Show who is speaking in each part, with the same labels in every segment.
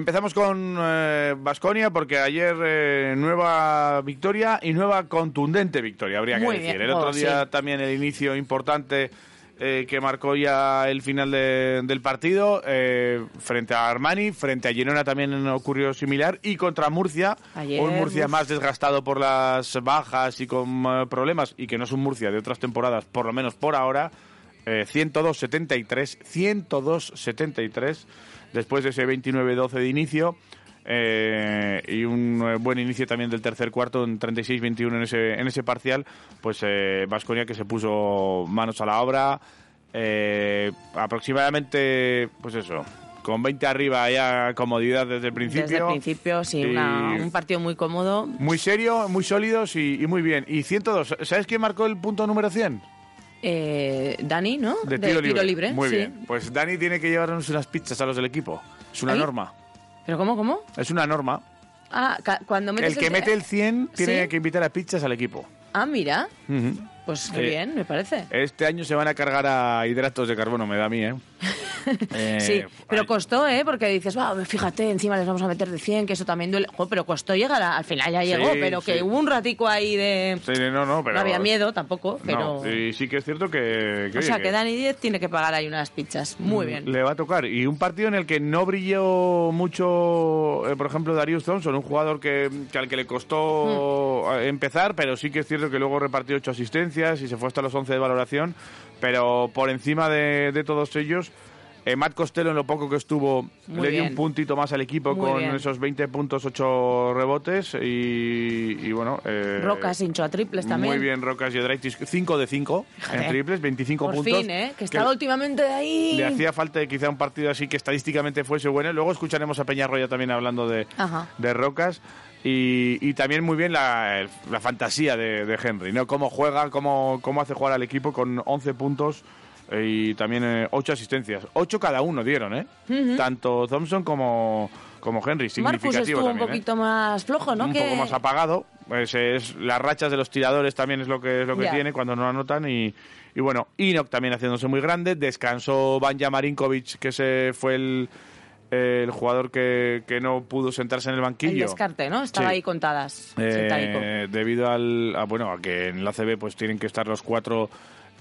Speaker 1: Empezamos con Vasconia porque ayer eh, nueva victoria y nueva contundente victoria, habría que decir.
Speaker 2: bien.
Speaker 1: El otro
Speaker 2: Oh,
Speaker 1: día
Speaker 2: sí.
Speaker 1: también el inicio importante eh, que marcó ya el final de- del partido eh, frente a Armani, frente a Girona también ocurrió similar y contra Murcia,
Speaker 2: Ayer,
Speaker 1: un Murcia más desgastado por las bajas y con eh, problemas y que no es un Murcia de otras temporadas, por lo menos por ahora. Eh, 102-73, 102-73, después de ese 29-12 de inicio. eh, y un eh, buen inicio también del tercer cuarto en 36-21 en ese, en ese parcial, pues Vasconia que se puso manos a la obra, eh, aproximadamente, pues eso, con 20 arriba ya comodidad desde el principio.
Speaker 2: Desde el principio, sí, una- un partido muy cómodo.
Speaker 1: Muy serio, muy sólidos y, y muy bien. Y 102, ¿sabes quién marcó el punto número 100?
Speaker 2: Eh, Dani, ¿no?
Speaker 1: De tiro, libre. Muy
Speaker 2: sí.
Speaker 1: bien. Pues Dani tiene que llevarnos unas pizzas a los del equipo. Es una norma.
Speaker 2: ¿Pero cómo, cómo?
Speaker 1: Es una norma.
Speaker 2: Ah, cuando metes
Speaker 1: El que mete el 100 tiene
Speaker 2: ¿Sí?
Speaker 1: que invitar a pizzas al equipo.
Speaker 2: Ah, mira.
Speaker 1: Ujú.
Speaker 2: Pues qué
Speaker 1: Eh,
Speaker 2: bien, me parece.
Speaker 1: Este año se van a cargar a hidratos de carbono, me da a mí, ¿eh? Eh,
Speaker 2: sí, pero
Speaker 1: ay,
Speaker 2: costó, ¿eh? Porque dices, va, fíjate, encima les vamos a meter de 100, que eso también duele. Pero costó llegar, a- al final ya llegó,
Speaker 1: Sí,
Speaker 2: pero que
Speaker 1: sí.
Speaker 2: hubo un ratico ahí de...
Speaker 1: sí, no, no, pero...
Speaker 2: no había miedo tampoco, pero...
Speaker 1: No, y sí que es cierto que... que,
Speaker 2: o sea,
Speaker 1: que-
Speaker 2: que Dani 10 tiene que pagar ahí unas pizzas. Muy bien.
Speaker 1: Le va a tocar. Y un partido en el que no brilló mucho, eh, por ejemplo, Darius Thompson, un jugador que, que al que le costó empezar, pero sí que es cierto que luego repartió ocho asistencias y se fue hasta los 11 de valoración. Pero por encima de, de todos ellos, eh, Matt Costello, en lo poco que estuvo,
Speaker 2: Muy
Speaker 1: le dio un
Speaker 2: bien.
Speaker 1: puntito más al equipo
Speaker 2: Muy
Speaker 1: con
Speaker 2: bien.
Speaker 1: esos 20 puntos, 8 rebotes. Y, y bueno. eh,
Speaker 2: Rocas hinchó a triples también.
Speaker 1: Muy bien, Rocas y Odraitis, 5 de 5 en triples, 25
Speaker 2: Por
Speaker 1: puntos.
Speaker 2: fin, ¿eh? Que estaba últimamente ahí.
Speaker 1: Le hacía falta quizá un partido así que estadísticamente fuese bueno. Luego escucharemos a Peñarroya también hablando de,
Speaker 2: Ajá.
Speaker 1: de Rocas. Y, y también muy bien la, la fantasía de, de Henry, ¿no? Cómo juega, cómo, cómo hace jugar al equipo con 11 puntos eh, y también eh, 8 asistencias. 8 cada uno dieron, ¿eh? Tanto Thompson como, como Henry.
Speaker 2: Marcus
Speaker 1: Significativo
Speaker 2: estuvo un
Speaker 1: ¿eh?
Speaker 2: poquito más flojo, ¿no?
Speaker 1: un
Speaker 2: que...
Speaker 1: poco más apagado. Pues es, las rachas de los tiradores también es lo que es lo que tiene cuando no anotan y, y bueno, Inok también haciéndose muy grande, descansó Banja Marinkovic, que ese fue el, el jugador que, que no pudo sentarse en el
Speaker 2: El
Speaker 1: banquillo.
Speaker 2: descarte, ¿no? Estaba
Speaker 1: Sí.
Speaker 2: ahí contadas.
Speaker 1: Eh, debido al a, bueno a que en la CB pues tienen que estar los cuatro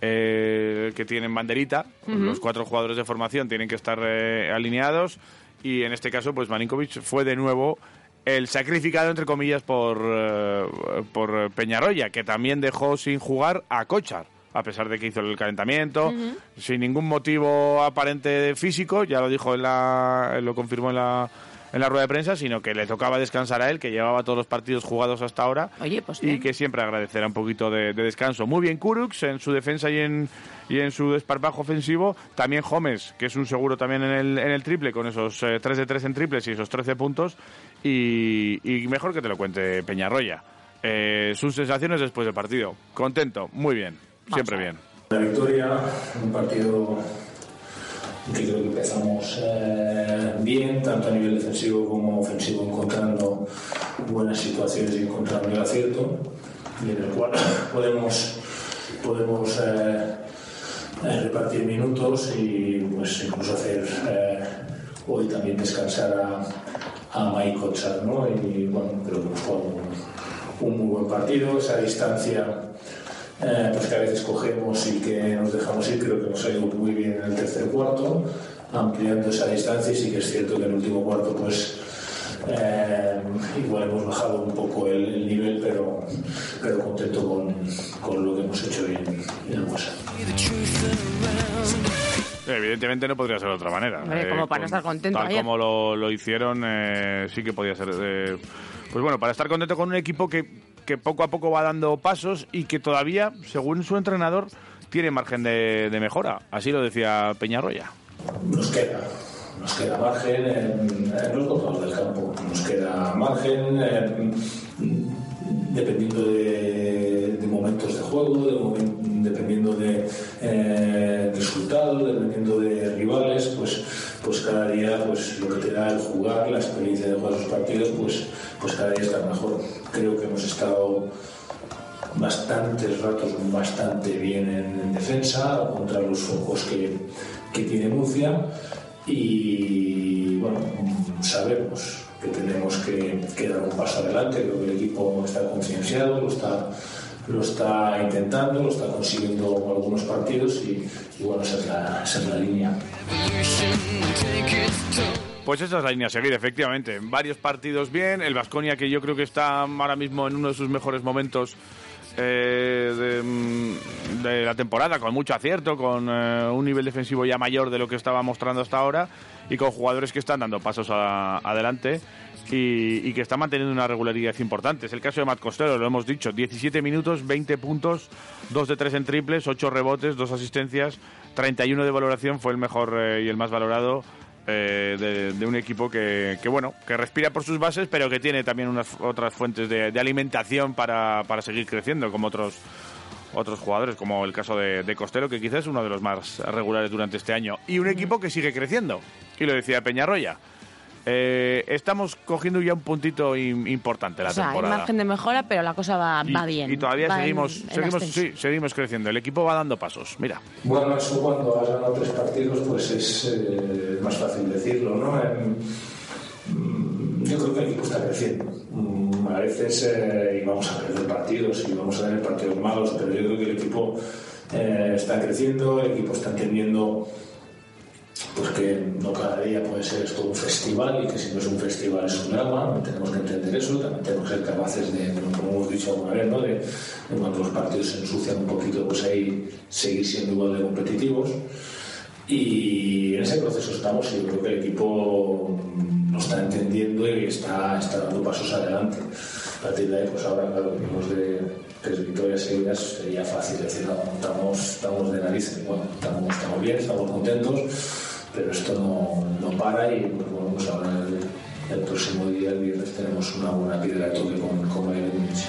Speaker 1: eh, que tienen banderita los cuatro jugadores de formación tienen que estar eh, alineados y en este caso pues Marinkovic fue de nuevo el sacrificado entre comillas por eh, por Peñarroya que también dejó sin jugar a Kochar a pesar de que hizo el calentamiento sin ningún motivo aparente físico ya lo dijo en la lo confirmó en la en la rueda de prensa, sino que le tocaba descansar a él, que llevaba todos los partidos jugados hasta ahora.
Speaker 2: Oye, pues
Speaker 1: y que siempre agradecerá un poquito de, de descanso. Muy bien Kurux en su defensa y en, y en su desparpajo ofensivo. También Gómez, que es un seguro también en el, en el triple, con esos eh, 3 de 3 en triples y esos 13 puntos. Y, y mejor que te lo cuente Peñarroya. Eh, sus sensaciones después del partido. Contento, muy bien, siempre bien.
Speaker 3: La victoria, un partido que creo que empezamos eh, bien, tanto a nivel defensivo como ofensivo, encontrando buenas situaciones y encontrando el acierto, y en el cual podemos, podemos eh, repartir minutos y pues incluso hacer eh, hoy también descansar a, a Mike Kotsar, ¿no? Y bueno, creo que hemos jugado un, un muy buen partido, esa distancia eh, pues que a veces cogemos y que nos dejamos ir, creo que nos ha ido muy bien en el tercer cuarto, ampliando esa distancia y sí que es cierto que en el último cuarto pues eh, igual hemos bajado un poco el, el nivel, pero, pero contento con, con lo que hemos hecho en, en Aguasa.
Speaker 1: Evidentemente no podría ser de otra manera.
Speaker 2: Hombre, como para no estar contento
Speaker 1: Tal
Speaker 2: ayer.
Speaker 1: como lo, lo hicieron, eh, sí que podía ser. eh, pues bueno, para estar contento con un equipo que, que poco a poco va dando pasos y que todavía, según su entrenador, tiene margen de, mejora. Así lo decía Peñarroya.
Speaker 3: Nos queda, nos queda margen en, los dos lados del campo. Nos queda margen dependiendo de, de momentos de juego, de momen- dependiendo de eh, resultados, dependiendo de rivales, pues, pues cada día pues, lo que te da el jugar, la experiencia de jugar esos partidos, pues, pues cada día está mejor. Creo que hemos estado bastantes ratos bastante bien en, en defensa contra los focos que, que tiene Murcia y bueno, sabemos que tenemos que, que dar un paso adelante, creo que el equipo está concienciado, lo está, lo está intentando, lo está consiguiendo algunos partidos y, bueno, esa es la, esa es la línea.
Speaker 1: Pues esa es la línea a seguir, efectivamente. Varios partidos bien. El Vasconia, que yo creo que está ahora mismo en uno de sus mejores momentos eh, de, mm, de la temporada, con mucho acierto, con eh, un nivel defensivo ya mayor de lo que estaba mostrando hasta ahora y con jugadores que están dando pasos adelante. Y, que están manteniendo una regularidad importante. Es el caso de Matt Costello, lo hemos dicho, 17 minutos, 20 puntos, 2 de 3 en triples, 8 rebotes, 2 asistencias, 31 de valoración, fue el mejor eh, y el más valorado eh, de, un equipo que, que, bueno que respira por sus bases pero que tiene también unas otras fuentes de, de alimentación para, para seguir creciendo como otros otros jugadores como el caso de, de Costello que quizás es uno de los más regulares durante este año. Y un equipo que sigue creciendo. Y lo decía Peñarroya Eh, estamos cogiendo ya un puntito im- importante la
Speaker 2: o sea, hay
Speaker 1: temporada
Speaker 2: margen de mejora, pero la cosa va,
Speaker 1: y,
Speaker 2: va bien.
Speaker 1: y todavía
Speaker 2: va en-
Speaker 1: seguimos
Speaker 2: en
Speaker 1: seguimos
Speaker 2: ascenso.
Speaker 1: sí, seguimos creciendo el equipo va dando pasos mira
Speaker 3: Bueno, eso cuando has ganado tres partidos, pues es eh, más fácil decirlo, ¿no? Mm, yo creo que el equipo está creciendo. Mm, A veces eh, íbamos a perder partidos y vamos a tener partidos malos, pero yo creo que el equipo eh, está creciendo, el equipo está entendiendo pues que no cada día puede ser esto un festival y que si no es un festival es un drama, tenemos que entender eso, también tenemos que ser capaces de, como hemos dicho alguna vez, ¿no? de, de los partidos se ensucian un poquito, pues ahí seguir siendo igual de competitivos. Y en ese proceso estamos y yo creo que el equipo mm, lo está entendiendo y está, está dando pasos adelante. A partir de ahí, pues ahora, claro, venimos de tres victorias seguidas, sería fácil decir, estamos, estamos de narices. Bueno, estamos, estamos bien, estamos contentos, pero esto no, no para y pues, bueno, pues ahora el, el próximo día, el viernes, tenemos una buena piedra de toque con, con Bayern Múnich.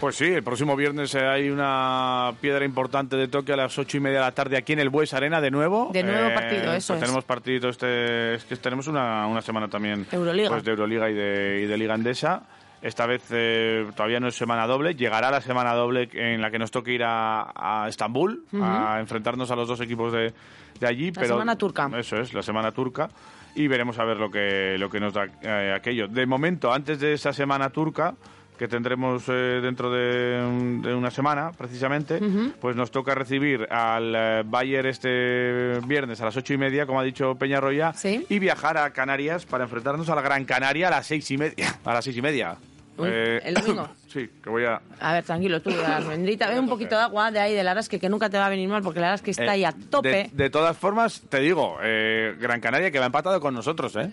Speaker 1: Pues sí, el próximo viernes eh, hay una piedra importante de toque a las ocho y media de la tarde aquí en el Bues Arena de nuevo.
Speaker 2: De nuevo partido, eso
Speaker 1: pues
Speaker 2: es.
Speaker 1: Tenemos partido este, es que tenemos una, una semana también
Speaker 2: Euroliga.
Speaker 1: pues de Euroliga y de, y de Liga Andesa. Esta vez eh, todavía no es semana doble, llegará la semana doble en la que nos toque ir a, a Estambul a enfrentarnos a los dos equipos de, de allí.
Speaker 2: La
Speaker 1: pero
Speaker 2: semana turca.
Speaker 1: Eso es, la semana turca. Y veremos a ver lo que, lo que nos da eh, aquello. De momento, antes de esa semana turca, que tendremos eh, dentro de, de una semana, precisamente, pues nos toca recibir al eh, Bayern este viernes a las ocho y media, como ha dicho Peñarroya,
Speaker 2: Sí.
Speaker 1: y viajar a Canarias para enfrentarnos a la Gran Canaria a las seis y media. A las seis y media. Eh,
Speaker 2: ¿el domingo?
Speaker 1: sí, que voy a...
Speaker 2: A ver, tranquilo tú, de la almendrita. Ve un poquito de agua de ahí, del Arasque, que nunca te va a venir mal, porque el Arasque está
Speaker 1: eh,
Speaker 2: ahí a tope.
Speaker 1: De, de todas formas, te digo, eh, Gran Canaria que va empatado con nosotros, ¿eh?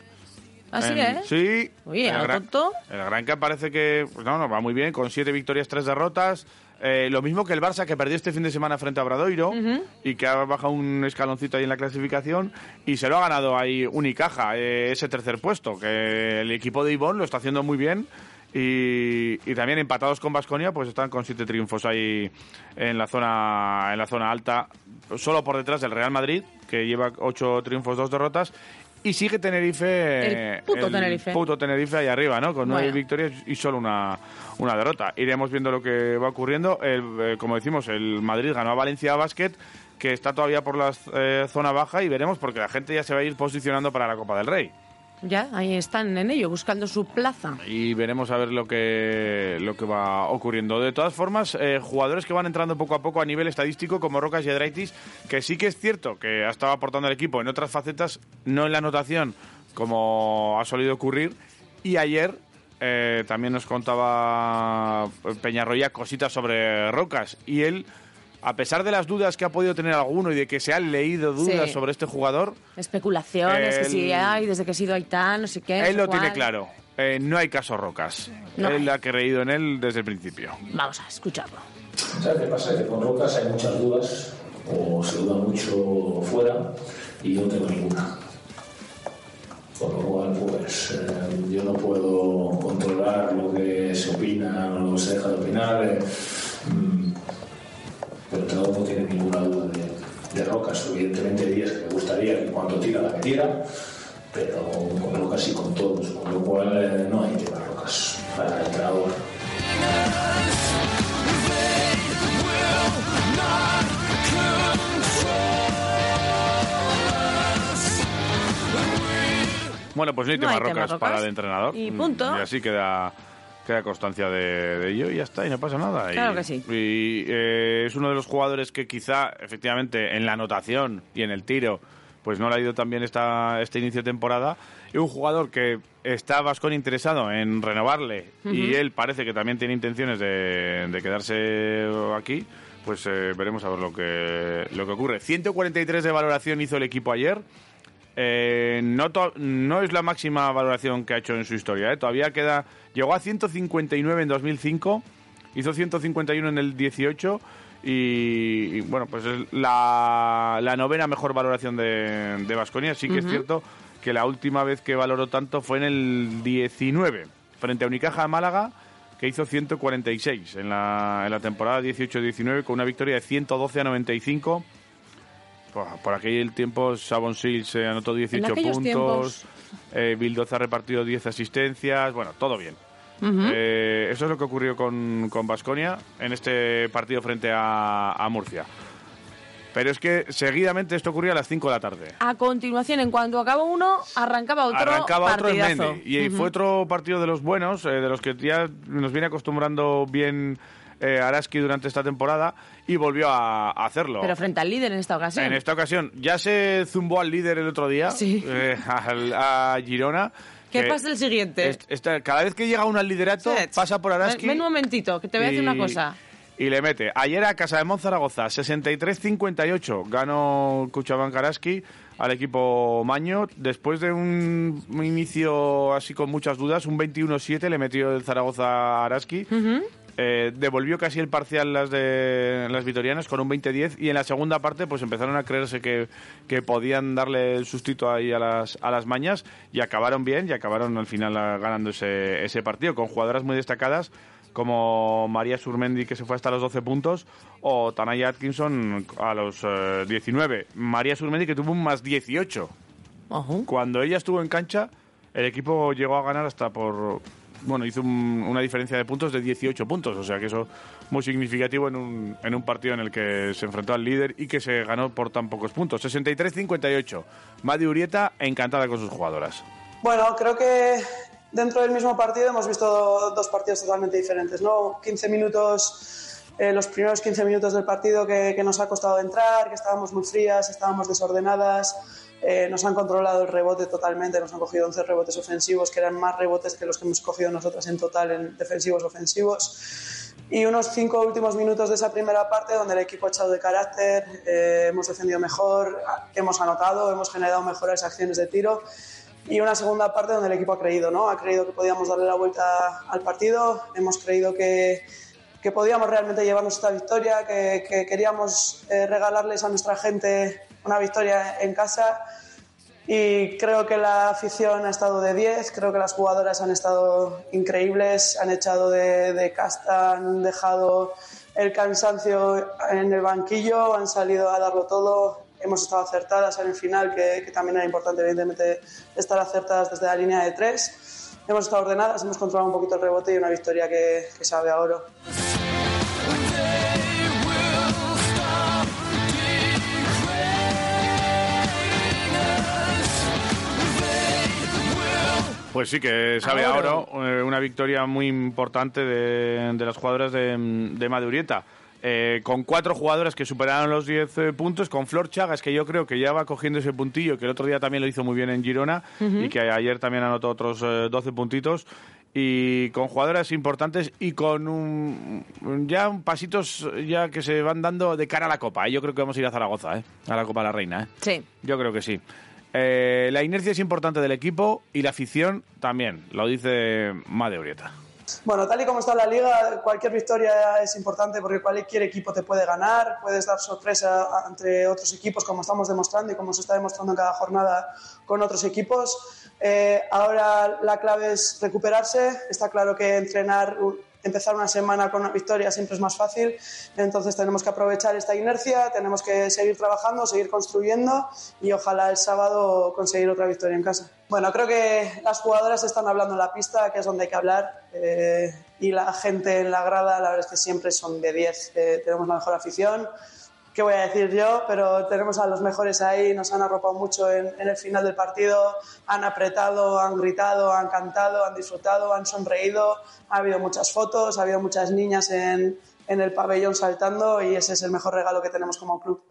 Speaker 2: Así
Speaker 1: En-
Speaker 2: es.
Speaker 1: Sí.
Speaker 2: Oye,
Speaker 1: el
Speaker 2: ¿a lo
Speaker 1: Gran-
Speaker 2: tonto?
Speaker 1: El Granca parece que pues no, no, va muy bien, con siete victorias, tres derrotas. Eh, lo mismo que el Barça, que perdió este fin de semana frente a Bradoiro y que ha bajado un escaloncito ahí en la clasificación y se lo ha ganado ahí Unicaja, eh, ese tercer puesto, que el equipo de Ivón lo está haciendo muy bien. Y, y también empatados con Basconia, pues están con siete triunfos ahí en la zona en la zona alta, solo por detrás del Real Madrid, que lleva ocho triunfos, dos derrotas, y sigue Tenerife,
Speaker 2: El puto Tenerife.
Speaker 1: puto Tenerife ahí arriba, ¿no? Con nueve
Speaker 2: Bueno.
Speaker 1: victorias y solo una, una derrota. Iremos viendo lo que va ocurriendo. El, eh, como decimos, el Madrid ganó a Valencia Basket, que está todavía por la eh, zona baja, y veremos porque la gente ya se va a ir posicionando para la Copa del Rey.
Speaker 2: Ya, ahí están en ello, buscando su plaza.
Speaker 1: Y veremos a ver lo que, lo que va ocurriendo. De todas formas, eh, jugadores que van entrando poco a poco a nivel estadístico, como Rocas Yedraitis, que sí que es cierto que ha estado aportando al equipo en otras facetas, no en la anotación, como ha solido ocurrir. Y ayer eh, también nos contaba Peñarroya cositas sobre Rocas. Y él, a pesar de las dudas que ha podido tener alguno y de que se han leído dudas
Speaker 2: Sí.
Speaker 1: sobre este jugador,
Speaker 2: Especulaciones, que
Speaker 1: El-
Speaker 2: si hay, desde que he sido Aitán, no sé qué.
Speaker 1: él lo tiene
Speaker 2: cuál.
Speaker 1: claro. Eh, no hay caso Rocas.
Speaker 2: No
Speaker 1: él ha creído en él desde el principio.
Speaker 2: Vamos a escucharlo.
Speaker 3: ¿Sabes qué pasa? Que con Rocas hay muchas dudas, o se duda mucho fuera, y yo no tengo ninguna. Por lo cual, pues eh, yo no puedo controlar lo que se opina o lo que se deja de opinar, eh, mm, pero tampoco no tiene ninguna duda de, de Rocas. Evidentemente hay días que me gustaría que cuando tira la metiera, pero con Rocas y con todos, con lo cual eh, no hay tema Rocas para el entrenador.
Speaker 1: Bueno, pues no hay
Speaker 2: No
Speaker 1: tema
Speaker 2: hay tema
Speaker 1: rocas para el entrenador.
Speaker 2: Y punto.
Speaker 1: Y así queda, queda constancia de, de ello y ya está, y no pasa nada.
Speaker 2: Claro
Speaker 1: y,
Speaker 2: que sí.
Speaker 1: Y eh, es uno de los jugadores que quizá, efectivamente, en la anotación y en el tiro, pues no le ha ido tan bien esta, este inicio de temporada. Y un jugador que está Vascón interesado en renovarle y él parece que también tiene intenciones de, de quedarse aquí. Pues eh, veremos a ver lo que, lo que ocurre. 143 de valoración hizo el equipo ayer. Eh, no, es la máxima valoración que ha hecho en su historia. ¿eh? Todavía queda. Llegó a 159 en 2005, hizo 151 en el 18 y, y, bueno, pues es la, la novena mejor valoración de, de Baskonia. Sí que es cierto que la última vez que valoró tanto fue en el 19, frente a Unicaja de Málaga, que hizo 146 en la, en la temporada 18-19 con una victoria de 112 a 95. Por, por aquel tiempo, Sabon Sil se anotó 18
Speaker 2: aquellos
Speaker 1: puntos.
Speaker 2: tiempos.
Speaker 1: Eh, Bildoza ha repartido 10 asistencias. Bueno, todo bien. Eh, eso es lo que ocurrió con Basconia en este partido frente a, a Murcia. Pero es que seguidamente esto ocurría a las 5 de la tarde.
Speaker 2: A continuación, en cuanto acaba uno, arrancaba otro
Speaker 1: Arrancaba otro en. Mendy. Y fue otro partido de los buenos, eh, de los que ya nos viene acostumbrando bien eh, Araski durante esta temporada. Y volvió a, a hacerlo.
Speaker 2: Pero frente al líder en esta ocasión.
Speaker 1: En esta ocasión ya se zumbó al líder el otro día,
Speaker 2: Sí.
Speaker 1: eh, al- a Girona.
Speaker 2: ¿Qué pasa el siguiente?
Speaker 1: cada vez que llega uno al liderato, pasa por Araski.
Speaker 2: Ven, ven un momentito, que te voy a decir
Speaker 1: y-
Speaker 2: una cosa.
Speaker 1: Y le mete. Ayer a Casa de Monzaragoza, 63-58. Ganó Cuchaban Araski al equipo Maño. Después de un inicio así con muchas dudas, un 21-7 le metió el Zaragoza a Araski. Eh, devolvió casi el parcial las de las vitorianas con un 20-10 y en la segunda parte pues empezaron a creerse que, que podían darle el sustito ahí a las, a las mañas y acabaron bien y acabaron al final ganando ese, ese partido con jugadoras muy destacadas como María Surmendi que se fue hasta los 12 puntos o Tanaya Atkinson a los eh, 19. María Surmendi que tuvo un más 18.
Speaker 2: Ojo.
Speaker 1: Cuando ella estuvo en cancha, el equipo llegó a ganar hasta por. Bueno, hizo un- una diferencia de puntos de 18 puntos, o sea que eso muy significativo en un, en un partido en el que se enfrentó al líder y que se ganó por tan pocos puntos. 63-58. Madi Urieta encantada con sus jugadoras.
Speaker 4: Bueno, creo que dentro del mismo partido hemos visto dos partidos totalmente diferentes, ¿no? 15 minutos, eh, los primeros 15 minutos del partido que, que nos ha costado entrar, que estábamos muy frías, estábamos desordenadas, eh, nos han controlado el rebote totalmente, nos han cogido 11 rebotes ofensivos, que eran más rebotes que los que hemos cogido nosotras en total en defensivos ofensivos. Y unos cinco últimos minutos de esa primera parte donde el equipo ha echado de carácter, eh, hemos defendido mejor, hemos anotado, hemos generado mejores acciones de tiro y una segunda parte donde el equipo ha creído, ¿no? Ha creído que podíamos darle la vuelta al partido, hemos creído que, que podíamos realmente llevarnos esta victoria, que, que queríamos eh, regalarles a nuestra gente una victoria en casa y creo que la afición ha estado de 10, creo que las jugadoras han estado increíbles, han echado de, casta, han dejado el cansancio en el banquillo, han salido a darlo todo, hemos estado acertadas en el final, que, también era importante evidentemente estar acertadas desde la línea de tres. Hemos estado ordenadas, hemos controlado un poquito el rebote y una victoria que, que sabe a oro.
Speaker 1: Pues sí, que sabe
Speaker 2: A
Speaker 1: a
Speaker 2: oro.
Speaker 1: oro, eh, una victoria muy importante de, de las jugadoras de, de Madurieta. Eh, con cuatro jugadoras que superaron los 10 eh, puntos, con Flor Chagas, que yo creo que ya va cogiendo ese puntillo, que el otro día también lo hizo muy bien en Girona y que ayer también anotó otros eh, 12 puntitos. Y con jugadoras importantes y con un, ya un pasitos ya que se van dando de cara a la Copa. ¿eh? Yo creo que vamos a ir a Zaragoza, ¿eh? a la Copa de la Reina. ¿eh?
Speaker 2: Sí.
Speaker 1: Yo creo que sí. Eh, la inercia es importante del equipo y la afición también, lo dice Made Urieta.
Speaker 4: Bueno, tal y como está la liga, cualquier victoria es importante porque cualquier equipo te puede ganar, puedes dar sorpresa entre otros equipos como estamos demostrando y como se está demostrando en cada jornada con otros equipos. Eh, ahora la clave es recuperarse. Está claro que entrenar empezar una semana con una victoria siempre es más fácil, entonces tenemos que aprovechar esta inercia, tenemos que seguir trabajando, seguir construyendo y ojalá el sábado conseguir otra victoria en casa. Bueno, creo que las jugadoras están hablando en la pista, que es donde hay que hablar, eh, y la gente en la grada, la verdad es que siempre son de 10, eh, tenemos la mejor afición. ¿Qué voy a decir yo? Pero tenemos a los mejores ahí, nos han arropado mucho en, el final del partido, han apretado, han gritado, han cantado, han disfrutado, han sonreído, ha habido muchas fotos, ha habido muchas niñas en, en el pabellón saltando y ese es el mejor regalo que tenemos como club.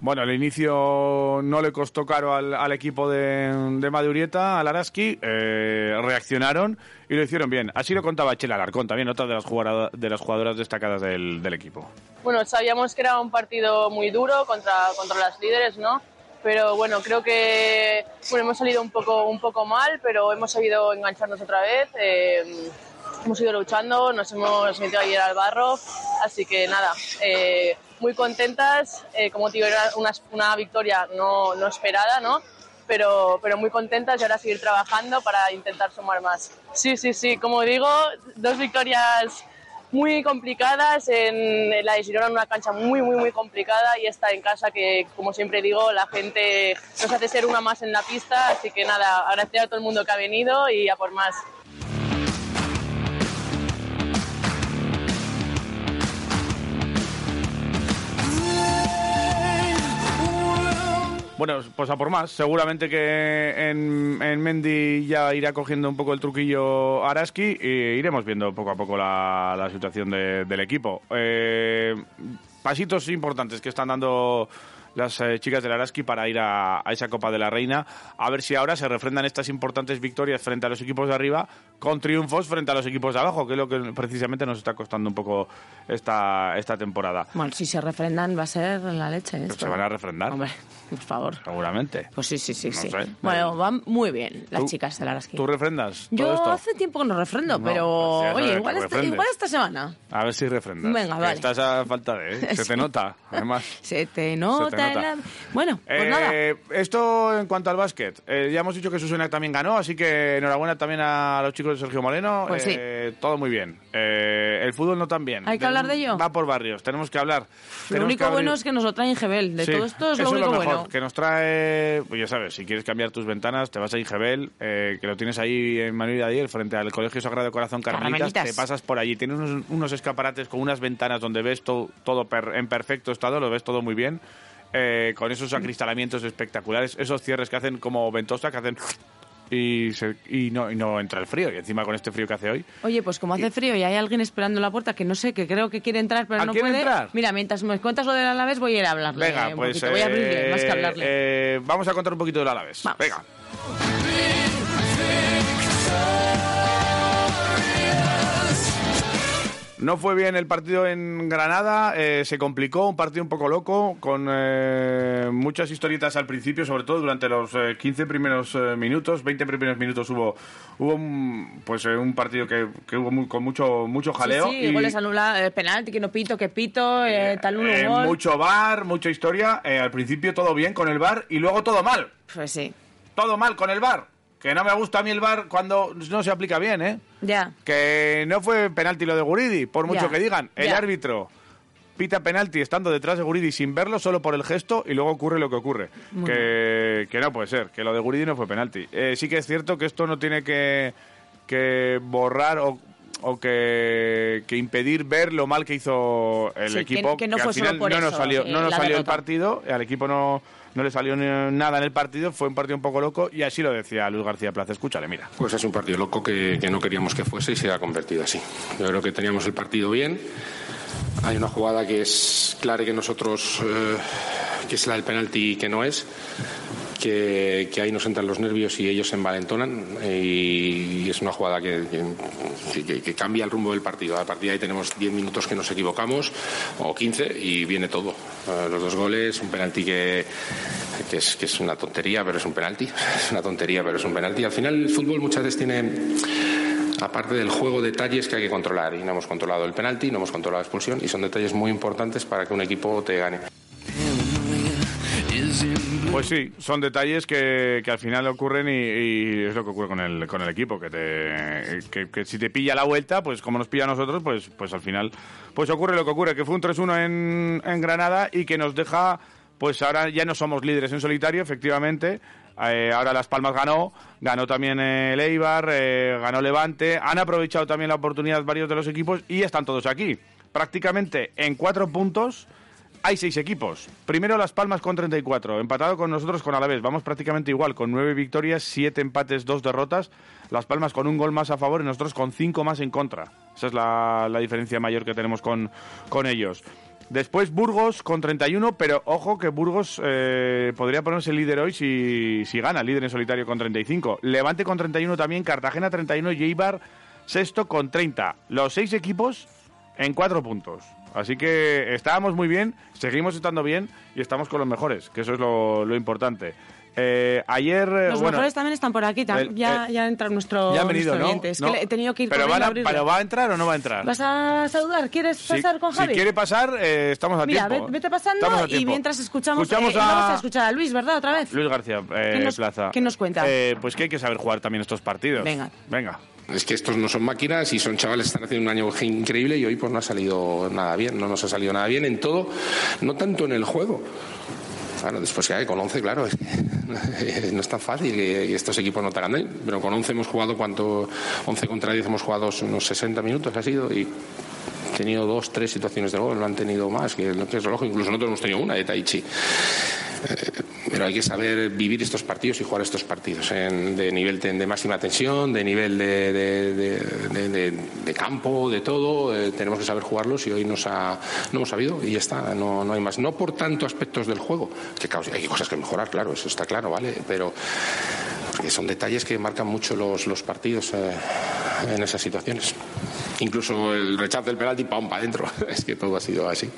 Speaker 1: Bueno, el inicio no le costó caro al, equipo de, de, Madurieta, al Araski. Eh, reaccionaron y lo hicieron bien. Así lo contaba Chela Alarcón, también otra de las, de las jugadoras destacadas del, equipo.
Speaker 5: Bueno, sabíamos que era un partido muy duro contra, contra las líderes, ¿no? Pero bueno, creo que bueno, hemos salido un poco, un poco mal, pero hemos sabido engancharnos otra vez. Eh, hemos ido luchando, nos hemos metido ayer al barro, así que nada, eh, muy contentas. Eh, como te digo, era una, una victoria no, no, esperada, ¿no? Pero, pero muy contentas y ahora seguir trabajando para intentar sumar más. Sí, sí, sí, como digo, dos victorias muy complicadas, en la de Girona en una cancha muy, muy, muy complicada y esta en casa que, como siempre digo, la gente nos hace ser una más en la pista, así que nada, agradecer a todo el mundo que ha venido y a por más.
Speaker 1: Bueno, pues a por más. Seguramente que en, en Mendy ya irá cogiendo un poco el truquillo Araski e iremos viendo poco a poco la, situación del equipo. Eh, pasitos importantes que están dando las eh, chicas del Araski para ir a, esa Copa de la Reina. A ver si ahora se refrendan estas importantes victorias frente a los equipos de arriba con triunfos frente a los equipos de abajo, que es lo que precisamente nos está costando un poco esta, esta temporada.
Speaker 2: Bueno, si se refrendan va a ser la leche.
Speaker 1: Esto. Se van a refrendar.
Speaker 2: Hombre, por favor.
Speaker 1: Seguramente.
Speaker 2: Pues sí, sí, sí. sí. Bueno, van muy bien las chicas del Araski.
Speaker 1: ¿Tú refrendas?
Speaker 2: Yo hace tiempo que no refrendo, pero pues oye, igual, este, igual, esta semana.
Speaker 1: A ver si refrendas.
Speaker 2: Venga, vale.
Speaker 1: Estás a falta de... ¿eh? Se te nota, además.
Speaker 2: Se te nota. Bueno, pues eh, nada.
Speaker 1: Esto en cuanto al básquet. Eh, ya hemos dicho que Susana también ganó, así que enhorabuena también a los chicos de Sergio Moreno.
Speaker 2: Pues sí.
Speaker 1: Eh, todo muy bien. el fútbol no tan bien.
Speaker 2: Hay que hablar de ello.
Speaker 1: Va por barrios, tenemos que hablar.
Speaker 2: Lo único bueno es que nos lo trae Ingebel. De todo esto es lo único bueno.
Speaker 1: Que nos trae, pues ya sabes, si quieres cambiar tus ventanas, te vas a Ingebel, que lo tienes ahí en Manuel Adiel, frente al Colegio Sagrado Corazón Carmelitas. Te pasas por allí. Tiene unos, escaparates con unas ventanas donde ves todo, todo en perfecto estado, lo ves todo muy bien. Eh, con esos acristalamientos espectaculares, esos cierres que hacen como ventosa, que hacen y, y, no, y no entra el frío. Y encima con este frío que hace hoy.
Speaker 2: Oye, pues como hace frío y hay alguien esperando en la puerta que no sé, que creo que quiere entrar, pero no puede.
Speaker 1: Entrar?
Speaker 2: Mira, mientras me cuentas lo del Alavés, voy a ir a hablarle.
Speaker 1: Venga, pues.
Speaker 2: voy a abrirle, más que hablarle.
Speaker 1: Eh, vamos a contar un poquito del Alavés. Venga. No fue bien el partido en Granada, eh, se complicó, un partido un poco loco, con eh, muchas historietas al principio, sobre todo durante los 15 eh, primeros minutos, 20 primeros minutos hubo hubo un, pues un partido que, hubo con mucho mucho jaleo.
Speaker 2: Sí, sí goles anulados, penalti, que no pito, que pito, tal
Speaker 1: gol. Mucho bar, mucha historia, al principio todo bien con el bar y luego todo mal.
Speaker 2: Pues sí.
Speaker 1: Todo mal con el bar. Que no me gusta a mí el bar cuando no se aplica bien, ¿eh?
Speaker 2: Ya.
Speaker 1: Que no fue penalti lo de Guridi, por mucho que digan. El árbitro pita penalti estando detrás de Guridi sin verlo, solo por el gesto, y luego ocurre lo que ocurre. Que, que, no puede ser, que lo de Guridi no fue penalti. Eh, sí que es cierto que esto no tiene que, que borrar o, o que, que, impedir ver lo mal que hizo el equipo.
Speaker 2: Que, no fue solo por
Speaker 1: no
Speaker 2: nos
Speaker 1: salió,
Speaker 2: no
Speaker 1: nos salió el partido, al equipo no no le salió nada en el partido, fue un partido un poco loco y así lo decía Luis García Plaza. Escúchale, mira.
Speaker 6: Pues es un partido loco que, no queríamos que fuese y se ha convertido así. Yo creo que teníamos el partido bien. Hay una jugada que es clara que nosotros, eh, que es la del penalti que no es, que, ahí nos entran los nervios y ellos se envalentonan y, es una jugada que, que, cambia el rumbo del partido. A partir de ahí tenemos 10 minutos que nos equivocamos o 15 y viene todo. Eh, los dos goles, un penalti que, es, que es una tontería, pero es un penalti. Es una tontería, pero es un penalti. Al final el fútbol muchas veces tiene aparte del juego, detalles que hay que controlar. Y no hemos controlado el penalti, no hemos controlado la expulsión, y son detalles muy importantes para que un equipo te gane.
Speaker 1: Pues sí, son detalles que, que al final ocurren y, y, es lo que ocurre con el, con el equipo, que, que, si te pilla la vuelta, pues como nos pilla a nosotros, pues, pues al final pues ocurre lo que ocurre, que fue un 3-1 en, Granada y que nos deja, pues ahora ya no somos líderes en solitario, efectivamente, eh, ahora Las Palmas ganó, ganó también el Eibar, eh, ganó Levante, han aprovechado también la oportunidad varios de los equipos y están todos aquí. Prácticamente en cuatro puntos hay seis equipos. Primero Las Palmas con 34, empatado con nosotros con Alavés. Vamos prácticamente igual, con nueve victorias, siete empates, dos derrotas. Las Palmas con un gol más a favor y nosotros con cinco más en contra. Esa es la, diferencia mayor que tenemos con, con ellos. Después Burgos con 31, pero ojo que Burgos eh, podría ponerse líder hoy si, si gana, líder en solitario con 35. Levante con 31 también, Cartagena 31 y sexto con 30. Los seis equipos en cuatro puntos. Así que estábamos muy bien, seguimos estando bien y estamos con los mejores, que eso es lo, lo importante. Eh, ayer.
Speaker 2: Los
Speaker 1: bueno,
Speaker 2: mejores también están por aquí.
Speaker 1: el-
Speaker 2: ya,
Speaker 1: el-
Speaker 2: ya entra nuestro,
Speaker 1: ya han venido,
Speaker 2: nuestro
Speaker 1: ¿no?
Speaker 2: Es
Speaker 1: No.
Speaker 2: que le- he tenido que ir
Speaker 1: pero, van a-
Speaker 2: a abrirle.
Speaker 1: pero va a entrar o no va a entrar?
Speaker 2: ¿Vas a saludar? ¿Quieres
Speaker 1: Si-
Speaker 2: pasar con Javi?
Speaker 1: Si quiere pasar, eh, estamos a
Speaker 2: Mira,
Speaker 1: tiempo.
Speaker 2: ve- vete pasando
Speaker 1: Estamos a
Speaker 2: y mientras escuchamos,
Speaker 1: Escuchamos
Speaker 2: eh,
Speaker 1: a...
Speaker 2: vamos a escuchar a Luis, ¿verdad? Otra vez.
Speaker 1: Luis García eh,
Speaker 2: ¿Qué nos-
Speaker 1: Plaza.
Speaker 2: qué nos cuenta?
Speaker 1: Eh, pues que hay que saber jugar también estos partidos.
Speaker 2: Venga.
Speaker 1: Venga.
Speaker 6: Es que estos no son máquinas y son chavales que están haciendo un año increíble y hoy pues no ha salido nada bien, no nos ha salido nada bien en todo, no tanto en el juego. Claro, después ya con 11, claro, que no es tan fácil y estos equipos no te ganan. Pero con 11 hemos jugado, ¿cuánto? 11 contra 10 hemos jugado unos 60 minutos, ha sido, y tenido dos, tres situaciones de gol, no han tenido más, que, que es lógico. Incluso nosotros hemos tenido una de Taichi. Pero hay que saber vivir estos partidos y jugar estos partidos en- de nivel de, máxima tensión, de nivel de, campo, de todo. Eh, tenemos que saber jugarlos y hoy nos ha, no hemos sabido y ya está, no, no hay más. No por tanto aspectos del juego, que hay cosas que mejorar, claro, eso está claro, ¿vale? Pero porque son detalles que marcan mucho los, los partidos eh, en esas situaciones. Incluso el rechazo del penalti, pam, para adentro. Es que todo ha sido así.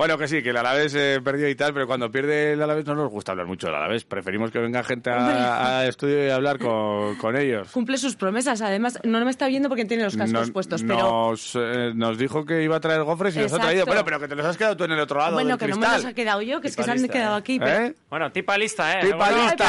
Speaker 1: Bueno, que sí, que el Alavés eh, perdió y tal, pero cuando pierde el Alavés no nos gusta hablar mucho del Alavés. Preferimos que venga gente a- al estudio y hablar con, con ellos.
Speaker 2: Cumple sus promesas. Además, no me está viendo porque tiene los cascos
Speaker 1: Nos-
Speaker 2: puestos, pero...
Speaker 1: nos, eh, nos dijo que iba a traer gofres y nos ha
Speaker 2: Exacto.
Speaker 1: traído. Bueno, pero que te los has quedado tú en el otro lado
Speaker 2: Bueno,
Speaker 1: del
Speaker 2: que no me los ha quedado yo, que es que se han quedado
Speaker 7: lista,
Speaker 2: aquí. pero-
Speaker 1: ¿Eh?
Speaker 7: Bueno, tipa lista, ¿eh?
Speaker 1: Tipa
Speaker 7: Bueno,
Speaker 1: lista.